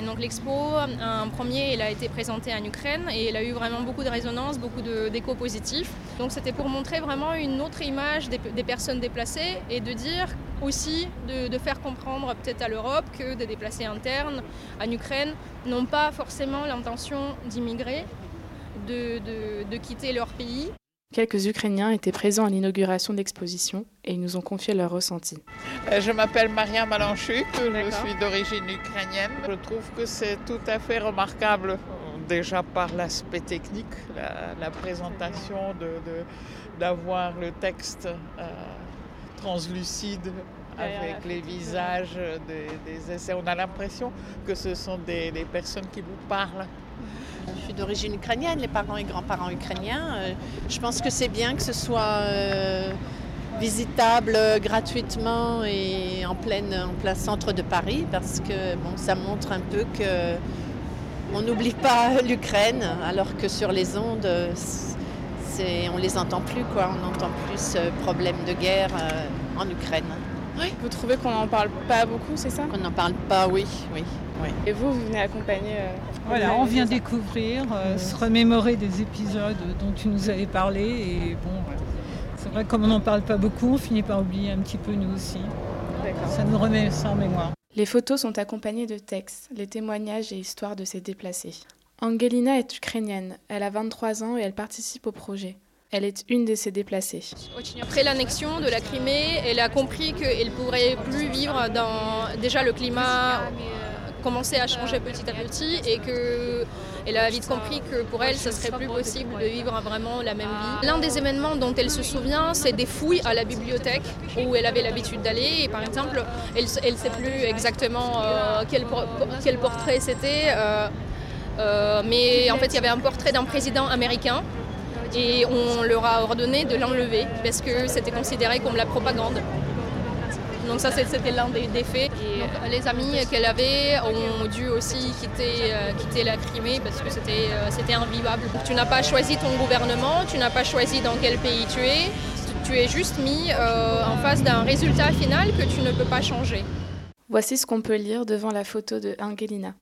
Donc l'expo, en premier, elle a été présentée en Ukraine et elle a eu vraiment beaucoup de résonance, beaucoup d'échos positifs. Donc c'était pour montrer vraiment une autre image des, personnes déplacées et de dire aussi, de, faire comprendre peut-être à l'Europe que des déplacés internes en Ukraine n'ont pas forcément l'intention d'immigrer, de quitter leur pays. Quelques Ukrainiens étaient présents à l'inauguration de l'exposition et ils nous ont confié leur ressenti. Euh, Je m'appelle Maria Malanchuk, je suis d'origine ukrainienne. Je trouve que c'est tout à fait remarquable, déjà par l'aspect technique, la, la présentation, d'avoir de, de, le texte euh, translucide avec les visages des, des essais. On a l'impression que ce sont des, des personnes qui vous parlent. Je suis d'origine ukrainienne, les parents et grands-parents ukrainiens. Euh, Je pense que c'est bien que ce soit euh, visitable gratuitement et en, plein centre de Paris parce que bon, ça montre un peu que on n'oublie pas l'Ukraine alors que sur les ondes, on les entend plus. On entend plus ce problème de guerre euh, en Ukraine. Oui. Vous trouvez qu'on n'en parle pas beaucoup, c'est ça? Qu'on n'en parle pas, oui, oui. oui. Et vous, vous venez accompagner euh, Voilà, on vient découvrir, euh, se remémorer des épisodes dont tu nous avais parlé. Et bon, c'est vrai que comme on n'en parle pas beaucoup, on finit par oublier un petit peu nous aussi. Ça nous remet ça en mémoire. Les photos sont accompagnées de textes, les témoignages et histoires de ces déplacés. Angelina est ukrainienne, elle a 23 ans et elle participe au projet. Elle est une de ces déplacées. Après l'annexion de la Crimée, elle a compris qu'elle ne pourrait plus vivre dans... Déjà le climat commençait à changer petit à petit et qu'elle a vite compris que pour elle, ce serait plus possible de vivre vraiment la même vie. L'un des événements dont elle se souvient, c'est des fouilles à la bibliothèque où elle avait l'habitude d'aller. Et par exemple, elle ne sait plus exactement euh, quel, quel, portrait c'était, euh, euh, mais en fait, il y avait un portrait d'un président américain et on leur a ordonné de l'enlever parce que c'était considéré comme la propagande. Donc ça c'était l'un des, des, faits. Donc, les amis qu'elle avait ont dû aussi quitter, euh, la Crimée parce que c'était euh, invivable. Tu n'as pas choisi ton gouvernement, tu n'as pas choisi dans quel pays tu es, tu es juste mis euh, en face d'un résultat final que tu ne peux pas changer. Voici ce qu'on peut lire devant la photo de Angelina.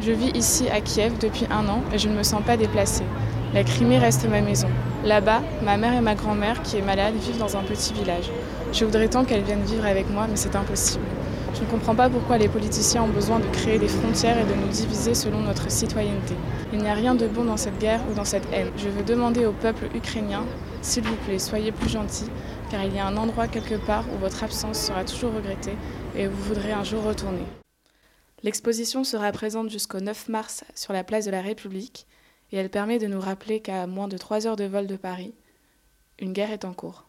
Je vis ici à Kiev depuis un an et je ne me sens pas déplacée. La Crimée reste ma maison. Là-bas, ma mère et ma grand-mère, qui est malade, vivent dans un petit village. Je voudrais tant qu'elles viennent vivre avec moi, mais c'est impossible. Je ne comprends pas pourquoi les politiciens ont besoin de créer des frontières et de nous diviser selon notre citoyenneté. Il n'y a rien de bon dans cette guerre ou dans cette haine. Je veux demander au peuple ukrainien, s'il vous plaît, soyez plus gentils, car il y a un endroit quelque part où votre absence sera toujours regrettée et où vous voudrez un jour retourner. L'exposition sera présente jusqu'au 9 mars sur la place de la République et elle permet de nous rappeler qu'à moins de 3 heures de vol de Paris, une guerre est en cours.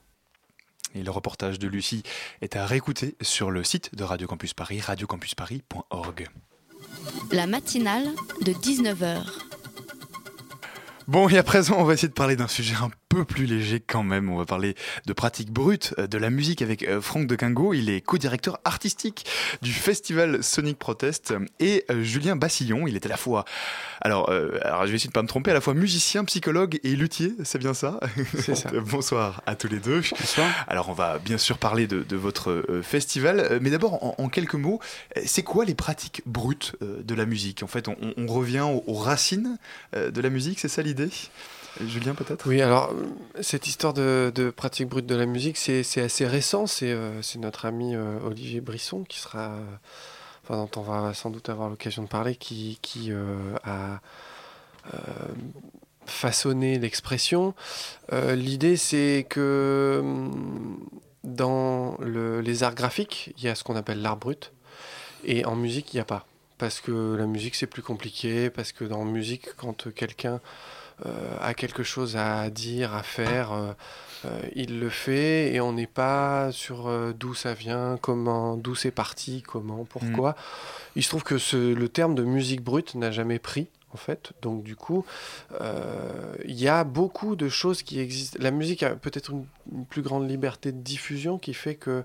Et le reportage de Lucie est à réécouter sur le site de Radio Campus Paris, radiocampusparis.org. La matinale de 19h. Bon, et à présent, on va essayer de parler d'un sujet un peu plus léger quand même. On va parler de pratique brute euh, de la musique avec euh, Franck de Quingo. Il est co-directeur artistique du festival Sonic Protest et euh, Julien Bassillon. Il est à la fois, alors, euh, alors je vais essayer de pas me tromper, à la fois musicien, psychologue et luthier. C'est bien ça? C'est ça. Bonsoir à tous les deux. Alors on va bien sûr parler de, de votre festival, mais d'abord en, en quelques mots, c'est quoi les pratiques brutes de la musique? En fait, on, on revient aux, aux racines de la musique, c'est ça l'idée? Julien peut-être? Oui, alors cette histoire de, pratique brute de la musique, c'est assez récent. C'est euh, notre ami euh, Olivier Brisson qui sera, enfin, dont on va sans doute avoir l'occasion de parler, qui, euh, a façonné l'expression. L'idée, c'est que hum, dans le- les arts graphiques, il y a ce qu'on appelle l'art brut, et en musique, il n'y a pas. Parce que la musique, c'est plus compliqué, parce que dans musique, quand quelqu'un a quelque chose à dire, à faire, euh, euh, il le fait, et on n'est pas sur euh, d'où ça vient, comment, d'où c'est parti, comment, pourquoi. Il se trouve que ce- le terme de musique brute n'a jamais pris. En fait, donc du coup, euh, il y a beaucoup de choses qui existent. La musique a peut-être une, une plus grande liberté de diffusion qui fait que euh,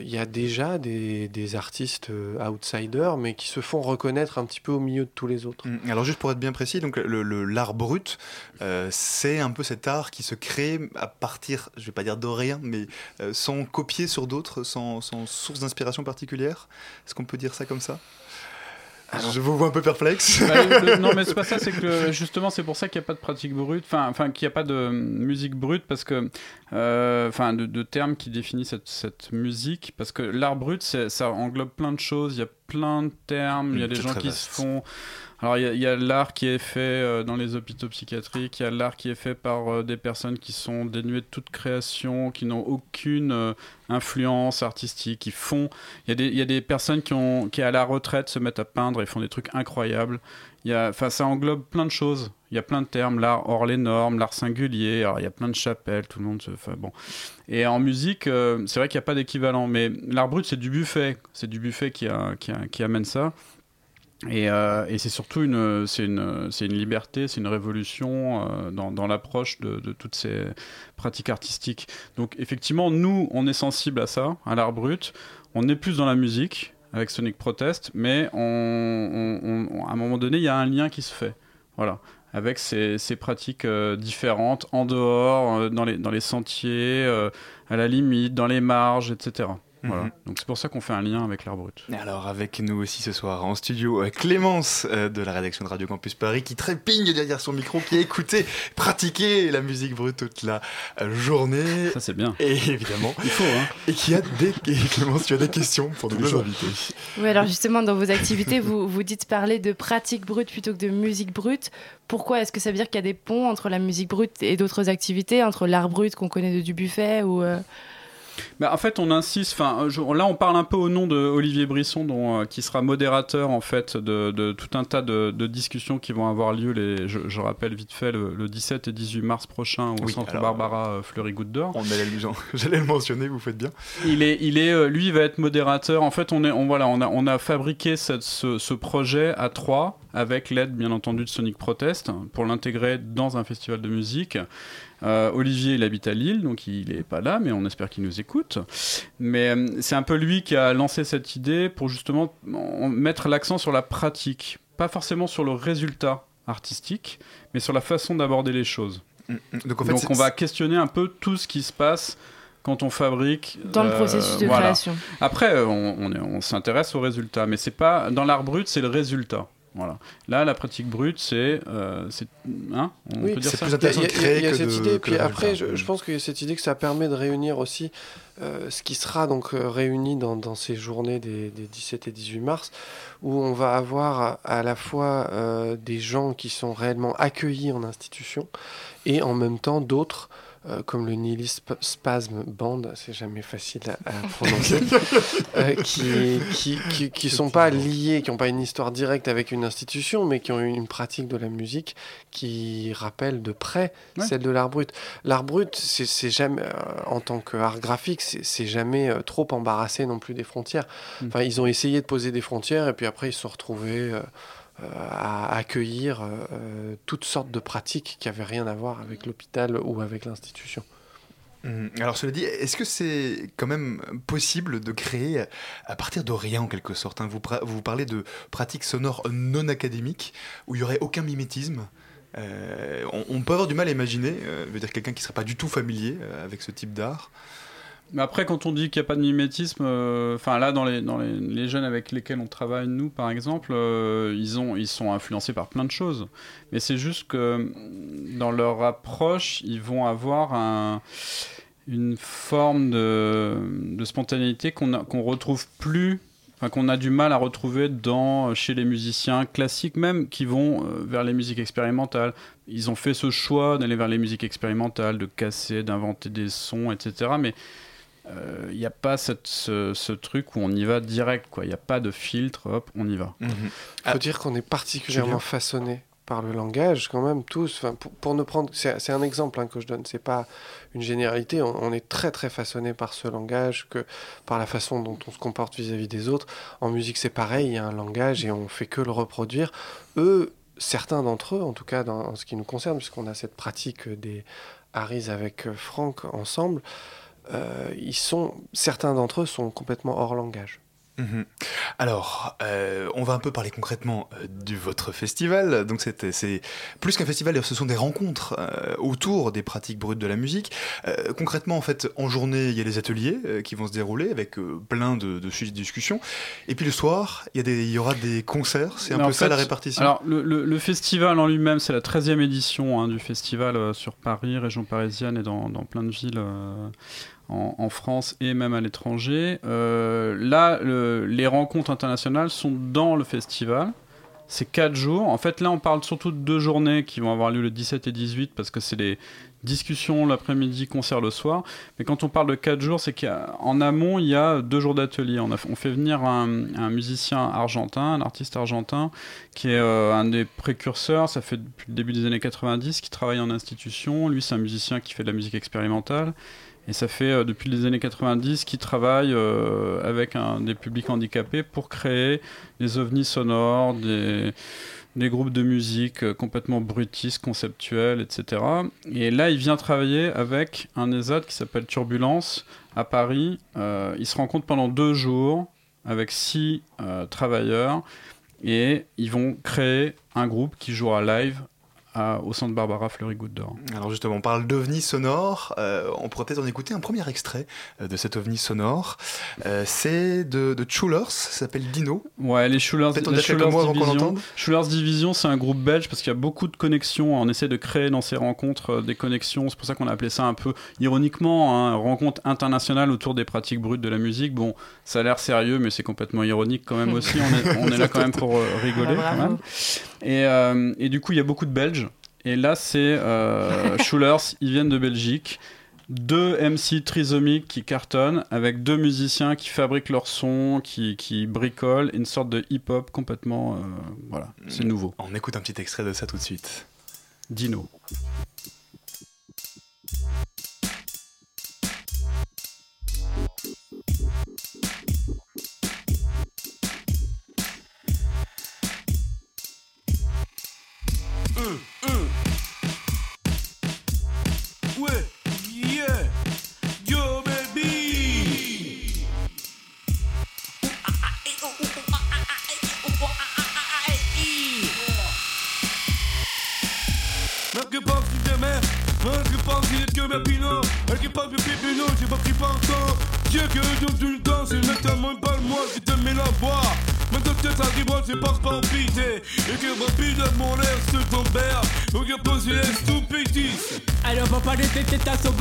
il y a déjà des, artistes euh, outsiders, mais qui se font reconnaître un petit peu au milieu de tous les autres. Mm, Alors juste pour être bien précis, donc le, l'art brut, euh, c'est un peu cet art qui se crée à partir, je vais pas dire de rien, mais euh, sans copier sur d'autres, sans source d'inspiration particulière. Est-ce qu'on peut dire ça comme ça? Je vous vois un peu perplexe. Bah, le- non, mais c'est pas ça, c'est que le- justement, c'est pour ça qu'il n'y a pas de pratique brute, enfin, qu'il n'y a pas de musique brute, parce que, euh, enfin, de, de termes qui définissent cette, cette musique, parce que l'art brut, ça englobe plein de choses, il y a plein de termes, il y a des gens qui se font. Alors, il y a- l'art qui est fait euh, dans les hôpitaux psychiatriques, il y a l'art qui est fait par euh, des personnes qui sont dénuées de toute création, qui n'ont aucune euh, influence artistique, qui font. Il y, a des- personnes qui, à la retraite, se mettent à peindre et font des trucs incroyables. Ça englobe plein de choses. Il y a plein de termes, l'art hors les normes, l'art singulier. Il y a plein de chapelles, tout le monde se. Bon. Et en musique, c'est vrai qu'il n'y a pas d'équivalent. Mais l'art brut, c'est du buffet. C'est du buffet qui amène ça. Et, euh, et c'est surtout une, une, une liberté, c'est une révolution euh, dans, l'approche de, toutes ces pratiques artistiques. Donc effectivement, nous, on est sensible à ça, à l'art brut. On est plus dans la musique avec Sonic Protest, mais à un moment donné, il y a un lien qui se fait. Voilà. Avec ces, pratiques euh, différentes, en dehors, dans, les, dans les sentiers, à la limite, dans les marges, etc. Voilà. Mhm. Donc c'est pour ça qu'on fait un lien avec l'art brut. Et Alors avec nous aussi ce soir en studio euh, Clémence euh, de la rédaction de Radio Campus Paris qui trépigne derrière son micro, qui a écouté, pratiqué la musique brute toute la euh, journée. Ça c'est bien. Et évidemment. Il faut, hein. Et qui a des... et Clémence, tu as des questions pour nos invités. Oui, alors justement, dans vos activités, vous, vous dites parler de pratique brute plutôt que de musique brute. Pourquoi Est-ce que ça veut dire qu'il y a des ponts entre la musique brute et d'autres activités, entre l'art brut qu'on connaît de Dubuffet ou euh, Bah, en fait, on insiste. Enfin, euh, là, on parle un peu au nom de Olivier Brisson, dont, euh, qui sera modérateur en fait de, de tout un tas de, de discussions qui vont avoir lieu. Les, je, je rappelle vite fait le, le 17 et 18 mars prochain au Oui, Centre alors, Barbara euh, Fleury Goutte. On J'allais le mentionner, vous faites bien. Il est, il est, lui, il va être modérateur. En fait, on est, on voilà, on a, on a fabriqué cette- ce, ce projet à trois avec l'aide, bien entendu, de Sonic Protest pour l'intégrer dans un festival de musique. Euh, Olivier, il habite à Lille, donc il est pas là, mais on espère qu'il nous écoute. Mais euh, c'est un peu lui qui a lancé cette idée pour justement en- mettre l'accent sur la pratique, pas forcément sur le résultat artistique, mais sur la façon d'aborder les choses. Donc, en fait, c'est- on va questionner un peu tout ce qui se passe quand on fabrique Dans le processus de création. Après, euh, on, on s'intéresse au résultat, mais c'est pas dans l'art brut, c'est le résultat. Voilà. Là, la pratique brute, c'est, euh, hein, on Oui, peut dire c'est ça. plus intéressant Il y a, de créer il y a cette de- idée, que puis après, je, je pense qu'il y a cette idée que ça permet de réunir aussi euh, ce qui sera donc euh, réuni dans, dans ces journées des, des 17 et 18 mars, où on va avoir à, à la fois euh, des gens qui sont réellement accueillis en institution, et en même temps d'autres. Euh, comme le Nihilist Sp- Spasm Band, c'est jamais facile à, à prononcer, euh, qui, qui, qui, qui sont pas liés, qui n'ont pas une histoire directe avec une institution, mais qui ont une pratique de la musique qui rappelle de près Ouais. celle de l'art brut. L'art brut, c'est jamais, euh, en tant qu'art graphique, c'est jamais trop embarrassé non plus des frontières. Mm. Enfin, ils ont essayé de poser des frontières et puis après ils se sont retrouvés à accueillir euh, toutes sortes de pratiques qui n'avaient rien à voir avec l'hôpital ou avec l'institution. Mhm. Alors cela dit, est-ce que c'est quand même possible de créer à partir de rien en quelque sorte hein vous, vous parlez de pratiques sonores non académiques où il n'y aurait aucun mimétisme. Euh, on, peut avoir du mal à imaginer, euh, veut dire quelqu'un qui ne serait pas du tout familier euh, avec ce type d'art. Après, quand on dit qu'il n'y a pas de mimétisme, euh, enfin là, dans, les, dans les, les jeunes avec lesquels on travaille, nous, par exemple, euh, ils, ont, ils sont influencés par plein de choses. Mais c'est juste que mm, dans leur approche, ils vont avoir un- une forme de, de spontanéité qu'on qu'on retrouve plus. Enfin, qu'on a du mal à retrouver dans, chez les musiciens classiques même qui vont euh, vers les musiques expérimentales. Ils ont fait ce choix d'aller vers les musiques expérimentales, de casser, d'inventer des sons, etc. Mais il n'y a pas cette- ce, ce truc où on y va direct, quoi. Il n'y a pas de filtre, hop, on y va. Il faut dire qu'on est particulièrement façonné par le langage, quand même, tous. Enfin, pour, pour ne prendre, c'est un exemple hein, que je donne, c'est pas une généralité. On, on est très très façonné par ce langage, que par la façon dont on se comporte vis-à-vis des autres. En musique, c'est pareil, il y a un langage et on fait que le reproduire. Eux, certains d'entre eux, en tout cas dans, en ce qui nous concerne, puisqu'on a cette pratique des Harris avec euh, Franck ensemble, euh, ils sont, certains d'entre eux sont complètement hors langage. Mhm. Alors, euh, on va un peu parler concrètement euh, de votre festival. Donc, c'est plus qu'un festival, ce sont des rencontres euh, autour des pratiques brutes de la musique. Euh, concrètement, en fait, en journée, il y a les ateliers euh, qui vont se dérouler avec euh, plein de, de sujets de discussion. Et puis le soir, il y, a des- il y aura des concerts. C'est un peu ça fait, la répartition. Alors, le, le- le festival en lui-même, c'est la 13e édition hein, du festival euh, sur Paris, région parisienne et dans, dans plein de villes euh, en, France et même à l'étranger. Euh, là, le- les rencontres internationales sont dans le festival. C'est quatre jours. En fait, là, on parle surtout de deux journées qui vont avoir lieu le 17 et 18 parce que c'est des discussions l'après-midi, concert le soir. Mais quand on parle de quatre jours, c'est qu'en amont, il y a deux jours d'atelier. On, fait venir un, musicien argentin, un artiste argentin, qui est euh, un des précurseurs. Ça fait depuis le début des années 90 qu'il travaille en institution. Lui, c'est un musicien qui fait de la musique expérimentale. Et ça fait euh, depuis les années 90 qu'il travaille euh, avec des publics handicapés pour créer des ovnis sonores, des, groupes de musique euh, complètement brutistes, conceptuels, etc. Et là, il vient travailler avec un ESAT qui s'appelle Turbulence à Paris. Euh, il se rencontre pendant deux jours avec six travailleurs et ils vont créer un groupe qui jouera live à- au centre Barbara Fleury Goutte d'Or. Alors justement, on parle d'ovni sonore. Euh, on pourrait peut-être en écouter un premier extrait euh, de cet ovni sonore. Euh, c'est de, de Chulers, ça s'appelle Dino. Ouais, les Peut-être la avant qu'on Division. Division, c'est un groupe belge parce qu'il y a beaucoup de connexions. On essaie de créer dans ces rencontres des connexions. C'est pour ça qu'on a appelé ça un peu ironiquement, hein, rencontre internationale autour des pratiques brutes de la musique. Bon, ça a l'air sérieux, mais c'est complètement ironique quand même aussi. On est, on est là quand même pour rigoler. Ah, quand même. Et, euh, et du coup, il y a beaucoup de Belges. Et là, c'est euh, Schulers, ils viennent de Belgique. Deux MC trisomiques qui cartonnent avec deux musiciens qui fabriquent leur son, qui, qui bricolent une sorte de hip-hop complètement. euh, voilà, c'est nouveau. On écoute un petit extrait de ça tout de suite. Dino.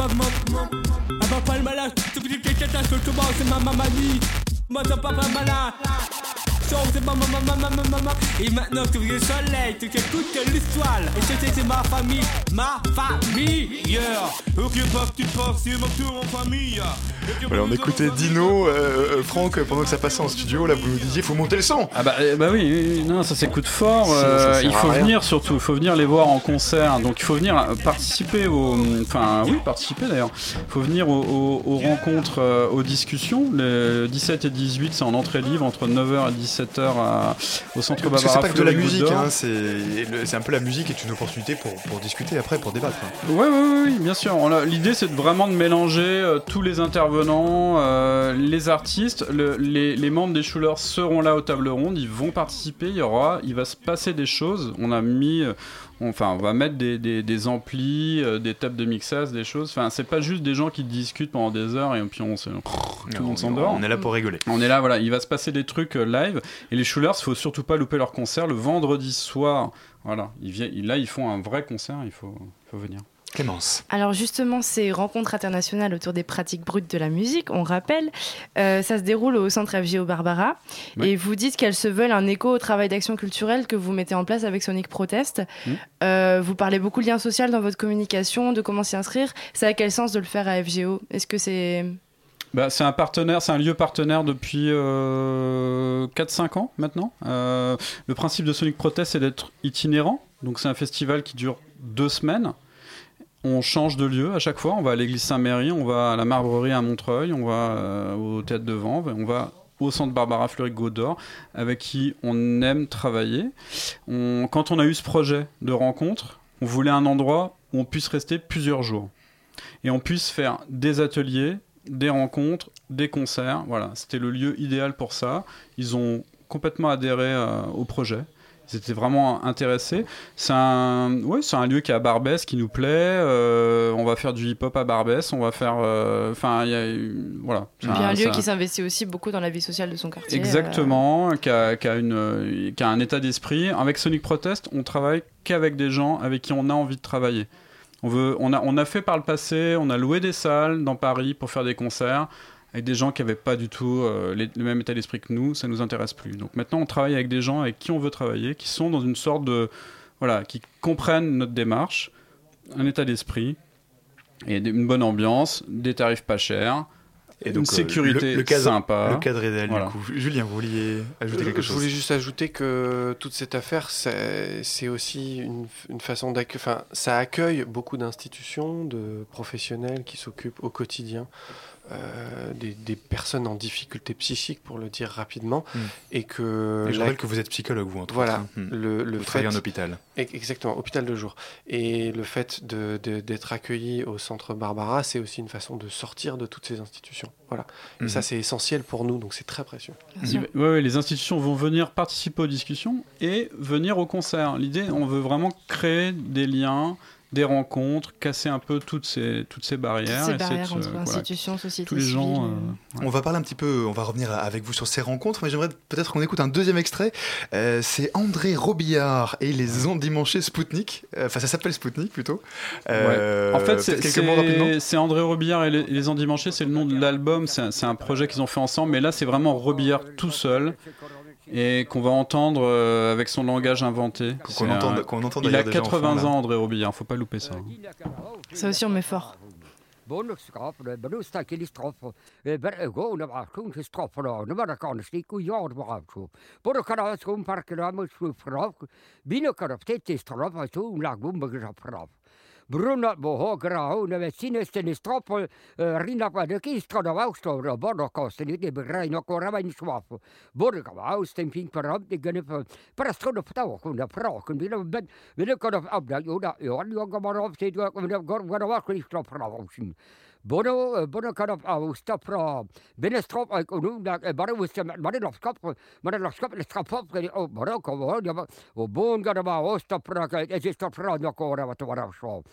Va pas le malade, tu dis que tes têtes tout c'est ma mamie Moi ça pas pas malade c'est ma maman, maman, maman, Et maintenant tu le soleil, tu écoutes l'histoire Et je sais c'est ma famille, ma famille Ok que tu passes, c'est mon tour en famille Voilà, on écoutait Dino, euh, euh, Franck, pendant que ça passait en studio, là vous nous disiez faut monter le son Ah bah, euh, bah oui, oui, oui, non, ça s'écoute fort. Euh, il faut venir surtout, il faut venir les voir en concert. Donc il faut venir participer au, enfin oui, participer d'ailleurs. Il faut venir aux, aux- aux rencontres, aux discussions. Le 17 et 18, c'est en entrée libre entre 9h et 17h au centre Parce Barbara c'est pas que de la musique, hein, c'est un peu la musique est une opportunité pour, pour discuter après, pour débattre. Ouais, ouais, ouais, oui, bien sûr. L'idée, c'est vraiment de mélanger tous les intervenants, euh, les artistes, le- les, les membres des Schulers seront là aux tables rondes, ils vont participer, il y aura, il va se passer des choses. On a mis, euh, enfin, on va mettre des, des, des amplis, euh, des tables de mixage, des choses. Enfin, c'est pas juste des gens qui discutent pendant des heures et puis on se, tout le monde s'endort. On est là pour rigoler. On est là, voilà, il va se passer des trucs live. Et les Schulers, faut surtout pas louper leur concert le vendredi soir. Voilà, ils viennent, ils- là, ils font un vrai concert, il faut, faut venir. Clémence. Alors justement, ces rencontres internationales autour des pratiques brutes de la musique, on rappelle, euh, ça se déroule au centre FGO Barbara. Ouais. Et vous dites qu'elles se veulent un écho au travail d'action culturelle que vous mettez en place avec Sonic Protest. Mm. Euh, vous parlez beaucoup de lien social dans votre communication, de comment s'y inscrire. C'est à quel sens de le faire à FGO Est-ce que c'est... Bah, c'est un partenaire, c'est un lieu partenaire depuis euh, 4-5 ans maintenant. Euh, le principe de Sonic Protest, c'est d'être itinérant. Donc c'est un festival qui dure deux semaines. On change de lieu à chaque fois. On va à l'église Saint-Méry, on va à la Marbrerie à Montreuil, on va euh, au théâtre de Vanves, on va au centre Barbara Fleury Gaudor, avec qui on aime travailler. Quand on a eu ce projet de rencontre, on voulait un endroit où on puisse rester plusieurs jours et on puisse faire des ateliers, des rencontres, des concerts. Voilà, c'était le lieu idéal pour ça. Ils ont complètement adhéré euh, au projet. Ils étaient vraiment intéressés. C'est un, ouais, c'est un lieu qui est à Barbès, qui nous plaît. Euh, on va faire du hip-hop à Barbès. On va faire, euh, enfin, il y a, eu- voilà. Puis C'est un lieu c'est qui s'investit aussi beaucoup dans la vie sociale de son quartier. euh, Exactement, qui, a, qui a une, euh, qui a un état d'esprit. Avec Sonic Protest, on travaille qu'avec des gens avec qui on a envie de travailler. On, veut, on, a, on a fait par le passé, on a loué des salles dans Paris pour faire des concerts avec des gens qui n'avaient pas du tout euh, les- le même état d'esprit que nous, ça nous intéresse plus. Donc maintenant, on travaille avec des gens avec qui on veut travailler, qui sont dans une sorte de... Voilà, qui comprennent notre démarche, un état d'esprit, et une bonne ambiance, des tarifs pas chers, Et une donc, euh, sécurité le, le cadre, sympa. Le cadre idéal, Voilà. du coup. Julien, vous vouliez ajouter quelque Euh, Je chose voulais juste ajouter que toute cette affaire, c'est c'est aussi une, une façon d'accueillir. Enfin, ça accueille beaucoup d'institutions, de professionnels qui s'occupent au quotidien euh, des, des personnes en difficulté psychique, pour le dire rapidement, Mm. et que Et je la- rappelle que vous êtes psychologue, vous, entre voilà autres, hein. Mm. le, le Vous fait travaillez en hôpital. Exactement hôpital de jour et le fait de- de- d'être accueilli au centre Barbara, c'est aussi une façon de sortir de toutes ces institutions. Voilà. Et Mhm. ça, c'est essentiel pour nous, donc c'est très précieux. Ouais, les institutions vont venir participer aux discussions et venir au concert. L'idée, on veut vraiment créer des liens, des rencontres, casser un peu toutes ces, toutes ces barrières. Ces essayer de barrières entre voilà, institutions, société Tous les gens. civile, euh, On va parler un petit peu, on va revenir avec vous sur ces rencontres, mais j'aimerais peut-être qu'on écoute un deuxième extrait. Euh, c'est André Robillard et les endimanchés Spoutnik. Euh, Enfin, ça s'appelle Spoutnik plutôt. Euh, Ouais. En fait, c'est André Robillard et les, les Endimanchés, c'est le nom de l'album, c'est un, c'est un projet qu'ils ont fait ensemble, mais là c'est vraiment Robillard tout seul et qu'on va entendre euh, avec son langage inventé. Un- entend Il a d'ailleurs déjà en 80 fond, là. ans, André Robillard, faut pas louper ça. hein. Ça aussi, on met fort. brunatboha grao nawet sinesteni stropol rinnapäädõki istrada vaustovra bordokosti nüüd ei põrraino korraväin švafu. Borga vausten fin parabdi gönne pärast kodub tavakuna praakun mille ben mille kodub abda juda joan jonga marov seid korvgana vakulistra praakun. Var kristra från. Både både kan av sta fra benestrop og nu bare hvis bare lovskap bare lovskap det skal på og bare kommer ja og bon kan ba og sta fra det sta fra noe og det var så.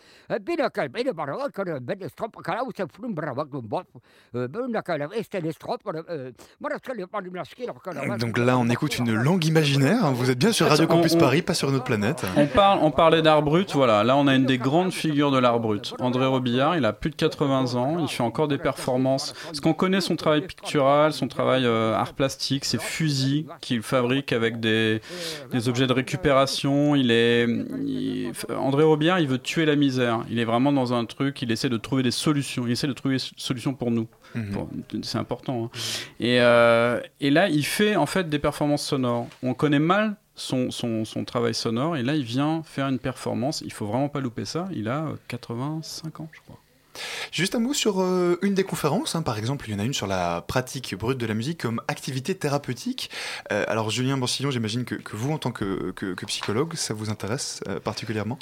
Bina kan bina bare og kan benestrop kan også from bra vakt og bot. Bina kan det strop bare skal jeg bare maskere kan Donc là, on écoute une langue imaginaire. Vous êtes bien sur Radio Campus Paris, pas sur une autre planète. On, parle, on parlait d'art brut, voilà. Là, on a une des grandes figures de l'art brut. André Robillard, il a plus de 80 ans, il fait encore des performances. Parce qu'on connaît son travail pictural, son travail euh, art plastique, ses fusils qu'il fabrique avec des, des objets de récupération. Il est, il- André Robillard, il veut tuer la misère. Il est vraiment dans un truc, il essaie de trouver des solutions. Il essaie de trouver des solutions pour nous. Mhm. C'est important. hein. Et, euh, et là, il fait en fait des performances sonores. On connaît mal son, son, son travail sonore et là, il vient faire une performance. Il faut vraiment pas louper ça. Il a euh, 85 ans, je crois. Juste un mot sur euh, une des conférences, hein. par exemple, il y en a une sur la pratique brute de la musique comme activité thérapeutique. Euh, alors Julien Bancillon, j'imagine que, que vous, en tant que, que- que psychologue, ça vous intéresse euh, particulièrement?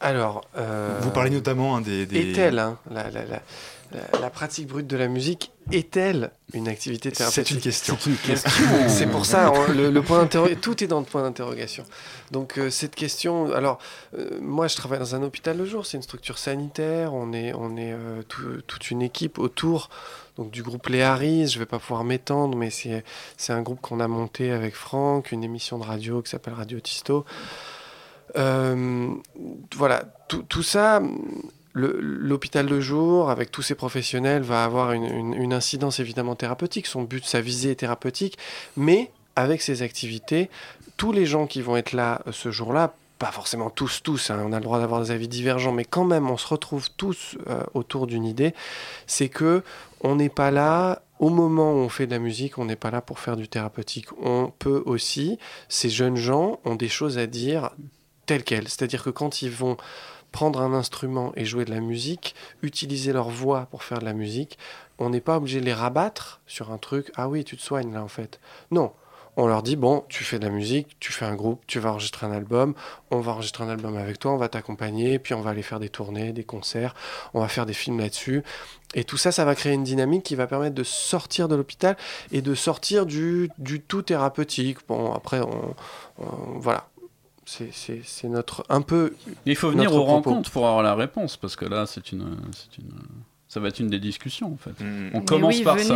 Alors, Vous parlez notamment hein, des... des- Est-elle, hein, la, la- la- la- la pratique brute de la musique, est-elle une activité thérapeutique C'est une question. C'est pour ça, le, le point d'interrogation, tout est dans le point d'interrogation. Donc euh, cette question, alors euh, moi je travaille dans un hôpital le jour, c'est une structure sanitaire, on est, on est euh, tout- toute une équipe autour donc, du groupe Les Harris, je vais pas pouvoir m'étendre, mais c'est c'est un groupe qu'on a monté avec Franck, une émission de radio qui s'appelle Radio Tisto. Euh, voilà, tout, tout ça, l'hôpital de jour, avec tous ses professionnels, va avoir une, incidence évidemment thérapeutique. Son but, sa visée est thérapeutique, mais avec ces activités, tous les gens qui vont être là euh, ce jour-là, pas forcément tous, tous, hein, on a le droit d'avoir des avis divergents, mais quand même, on se retrouve tous euh, autour d'une idée, c'est que on n'est pas là au moment où on fait de la musique, on n'est pas là pour faire du thérapeutique. On peut aussi, ces jeunes gens ont des choses à dire telles quelles. C'est-à-dire que quand ils vont prendre un instrument et jouer de la musique, utiliser leur voix pour faire de la musique, on n'est pas obligé de les rabattre sur un truc. Ah oui, tu te soignes là en fait. Non. On leur dit, bon, tu fais de la musique, tu fais un groupe, tu vas enregistrer un album, on va enregistrer un album avec toi, on va t'accompagner, puis on va aller faire des tournées, des concerts, on va faire des films là-dessus. Et tout ça, ça va créer une dynamique qui va permettre de sortir de l'hôpital et de sortir du, du tout thérapeutique. Bon, après, on, on- voilà. C'est- notre un peu. Il faut venir aux propos. rencontres pour avoir la réponse, parce que là, c'est une, c'est une, ça va être une des discussions en fait. On Mais commence oui, par venez ça.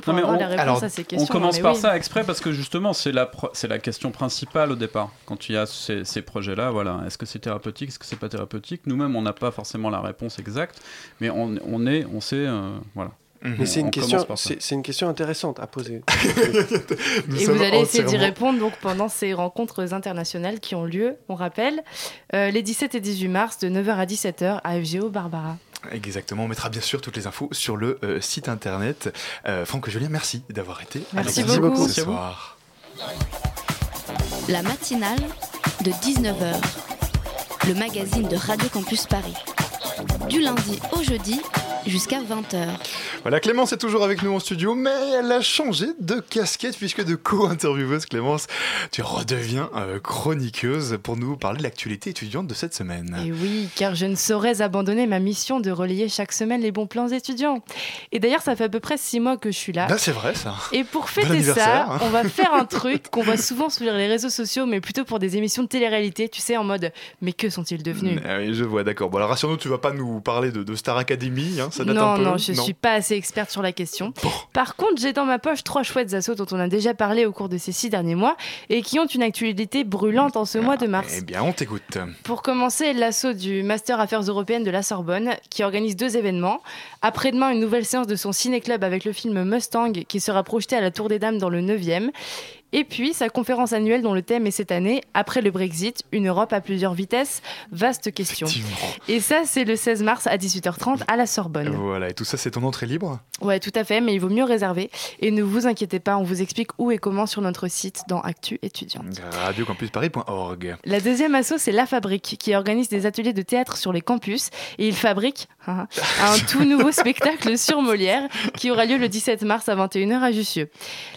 pour Non, avoir on, la réponse alors, à ces On questions, commence par oui. ça exprès parce que justement, c'est la, c'est la question principale au départ. Quand il y a ces, ces projets-là, voilà, est-ce que c'est thérapeutique, est-ce que c'est pas thérapeutique? Nous-mêmes, on n'a pas forcément la réponse exacte, mais on, on est, on sait, euh, voilà. Mais c'est On- une on question, c'est c'est une question intéressante à poser. Et vous allez essayer d'y répondre donc pendant ces rencontres internationales qui ont lieu, on rappelle, euh, les 17 et 18 mars de 9h à 17h à FGO Barbara. Exactement, on mettra bien sûr toutes les infos sur le euh, site internet. Euh, Franck et Julien, merci d'avoir été Merci avec nous beaucoup. ce soir. La matinale de 19h, le magazine de Radio Campus Paris. Du lundi au jeudi jusqu'à 20h. Voilà, Clémence est toujours avec nous en studio, mais elle a changé de casquette puisque de co-intervieweuse, Clémence, tu redeviens euh, chroniqueuse pour nous parler de l'actualité étudiante de cette semaine. Et oui, car je ne saurais abandonner ma mission de relayer chaque semaine les bons plans étudiants. Et d'ailleurs, ça fait à peu près six mois que je suis là. Bah, c'est vrai ça. Et pour Bon fêter ça, hein. on va faire un truc qu'on voit souvent sur les réseaux sociaux, mais plutôt pour des émissions de télé-réalité, tu sais, en mode Mais que sont-ils devenus? Oui, je vois, d'accord. Bon, alors rassure-nous, tu vas pas nous parler de, de Star Academy, hein, ça date non, un peu non, je suis pas assez experte sur la question. Par contre, j'ai dans ma poche trois chouettes assos dont on a déjà parlé au cours de ces six derniers mois et qui ont une actualité brûlante en ce mois de mars. Eh bien, on t'écoute. Pour commencer, l'assaut du Master Affaires européennes de la Sorbonne, qui organise deux événements. Après-demain, une nouvelle séance de son ciné-club avec le film Mustang, qui sera projeté à la Tour des Dames dans le 9e. Et puis, sa conférence annuelle dont le thème est cette année, après le Brexit, une Europe à plusieurs vitesses, vaste question. Et ça, c'est le 16 mars à 18h30 à la Sorbonne. Voilà, et tout ça, c'est ton entrée libre Ouais, tout à fait, mais il vaut mieux réserver. Et ne vous inquiétez pas, on vous explique où et comment sur notre site dans Actu étudiante. Radiocampusparis.org. La deuxième asso, c'est La Fabrique, qui organise des ateliers de théâtre sur les campus. Et il fabrique hein, un tout nouveau spectacle sur Molière, qui aura lieu le 17 mars à 21h à Jussieu.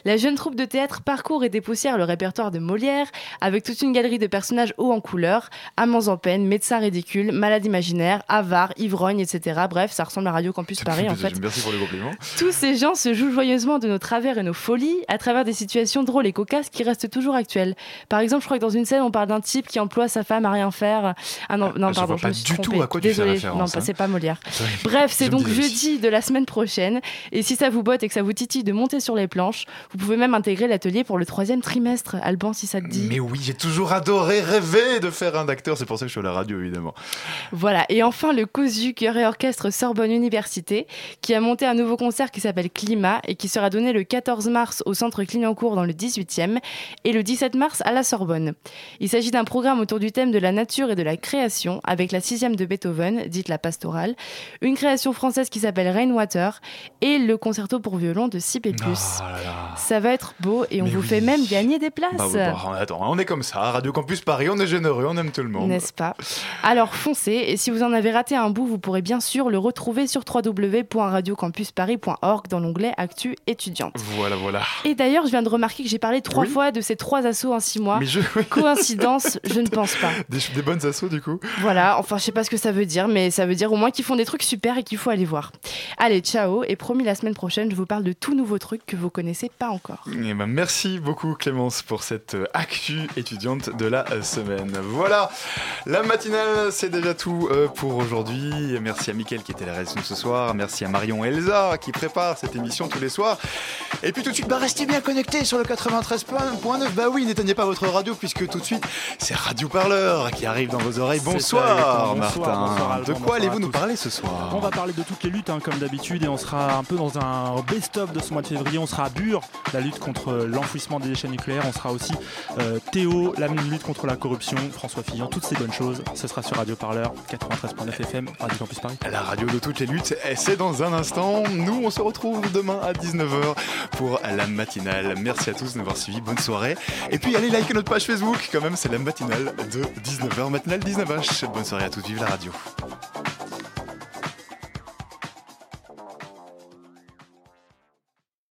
La jeune troupe de théâtre parcourt et dépoussière le répertoire de Molière, avec toute une galerie de personnages hauts en couleur, amants en peine, médecins ridicules, malades imaginaires, avares, ivrognes, etc. Bref, ça ressemble à Radio Campus Paris, en fait. Merci pour les compliments. Tous ces gens se jouent joyeusement de nos travers et nos folies à travers des situations drôles et cocasses qui restent toujours actuelles. Par exemple, je crois que dans une scène, on parle d'un type qui emploie sa femme à rien faire. Ah non, non je pardon, je pas me suis du tout à quoi tu fais non, hein. c'est pas Molière. Bref, c'est donc jeudi de la semaine prochaine. Et si ça vous botte et que ça vous titille de monter sur les planches, vous pouvez même intégrer l'atelier pour le troisième trimestre. Alban, si ça te dit. Mais oui, j'ai toujours adoré rêver de faire un acteur, c'est pour ça que je suis à la radio, évidemment. Voilà, et enfin le COSU, chœur et orchestre Sorbonne Université, qui a monté un nouveau concert qui s'appelle Climat et qui sera donné le 14 mars au centre Clignancourt dans le 18e et le 17 mars à la Sorbonne. Il s'agit d'un programme autour du thème de la nature et de la création avec la sixième de Beethoven, dite la pastorale, une création française qui s'appelle Rainwater et le concerto pour violon de Sipé+. Ça va être beau et on Ah Mais vous oui. fait pouvez même gagner des places. Bah oui, bah, attends, on est comme ça, Radio Campus Paris, on est généreux, on aime tout le monde. N'est-ce pas? Alors foncez, et si vous en avez raté un bout, vous pourrez bien sûr le retrouver sur www.radiocampusparis.org dans l'onglet Actu étudiante. Voilà, voilà. Et d'ailleurs, je viens de remarquer que j'ai parlé trois Oui. fois de ces trois assos en six mois. Mais je- Coïncidence, je ne pense pas. Des, des bonnes assos du coup Voilà, enfin je sais pas ce que ça veut dire, mais ça veut dire au moins qu'ils font des trucs super et qu'il faut aller voir. Allez, ciao, et promis la semaine prochaine, je vous parle de tout nouveaux trucs que vous connaissez pas encore. Eh ben, merci beaucoup Clémence pour cette euh, actu étudiante de la euh, semaine. Voilà, la matinale c'est déjà tout euh, pour aujourd'hui. Merci à Mickaël qui était à la rédaction ce soir. Merci à Marion et Elsa qui préparent cette émission tous les soirs. Et puis tout de suite, bah, restez bien connectés sur le 93.9. Bah oui, n'éteignez pas votre radio puisque tout de suite c'est Radio Parleur qui arrive dans vos oreilles. Bonsoir. Martin. Bonsoir, Alban, de quoi allez-vous nous parler ce soir? On va parler de toutes les luttes hein, comme d'habitude et on sera un peu dans un best-of de ce mois de février. On sera à Bure, la lutte contre l'enfouissement des déchets nucléaires. On sera aussi euh, Théo, la lutte contre la corruption, François Fillon, toutes ces bonnes choses. Ce sera sur Radio Parleur 93.9 FM, Radio Campus Paris. La radio de toutes les luttes, et c'est dans un instant. Nous, on se retrouve demain à 19h pour la matinale. Merci à tous de nous avoir suivis. Bonne soirée. Et puis, allez liker notre page Facebook. Quand même, c'est la matinale de 19h. Matinale 19h. Bonne soirée à tous. Vive la radio.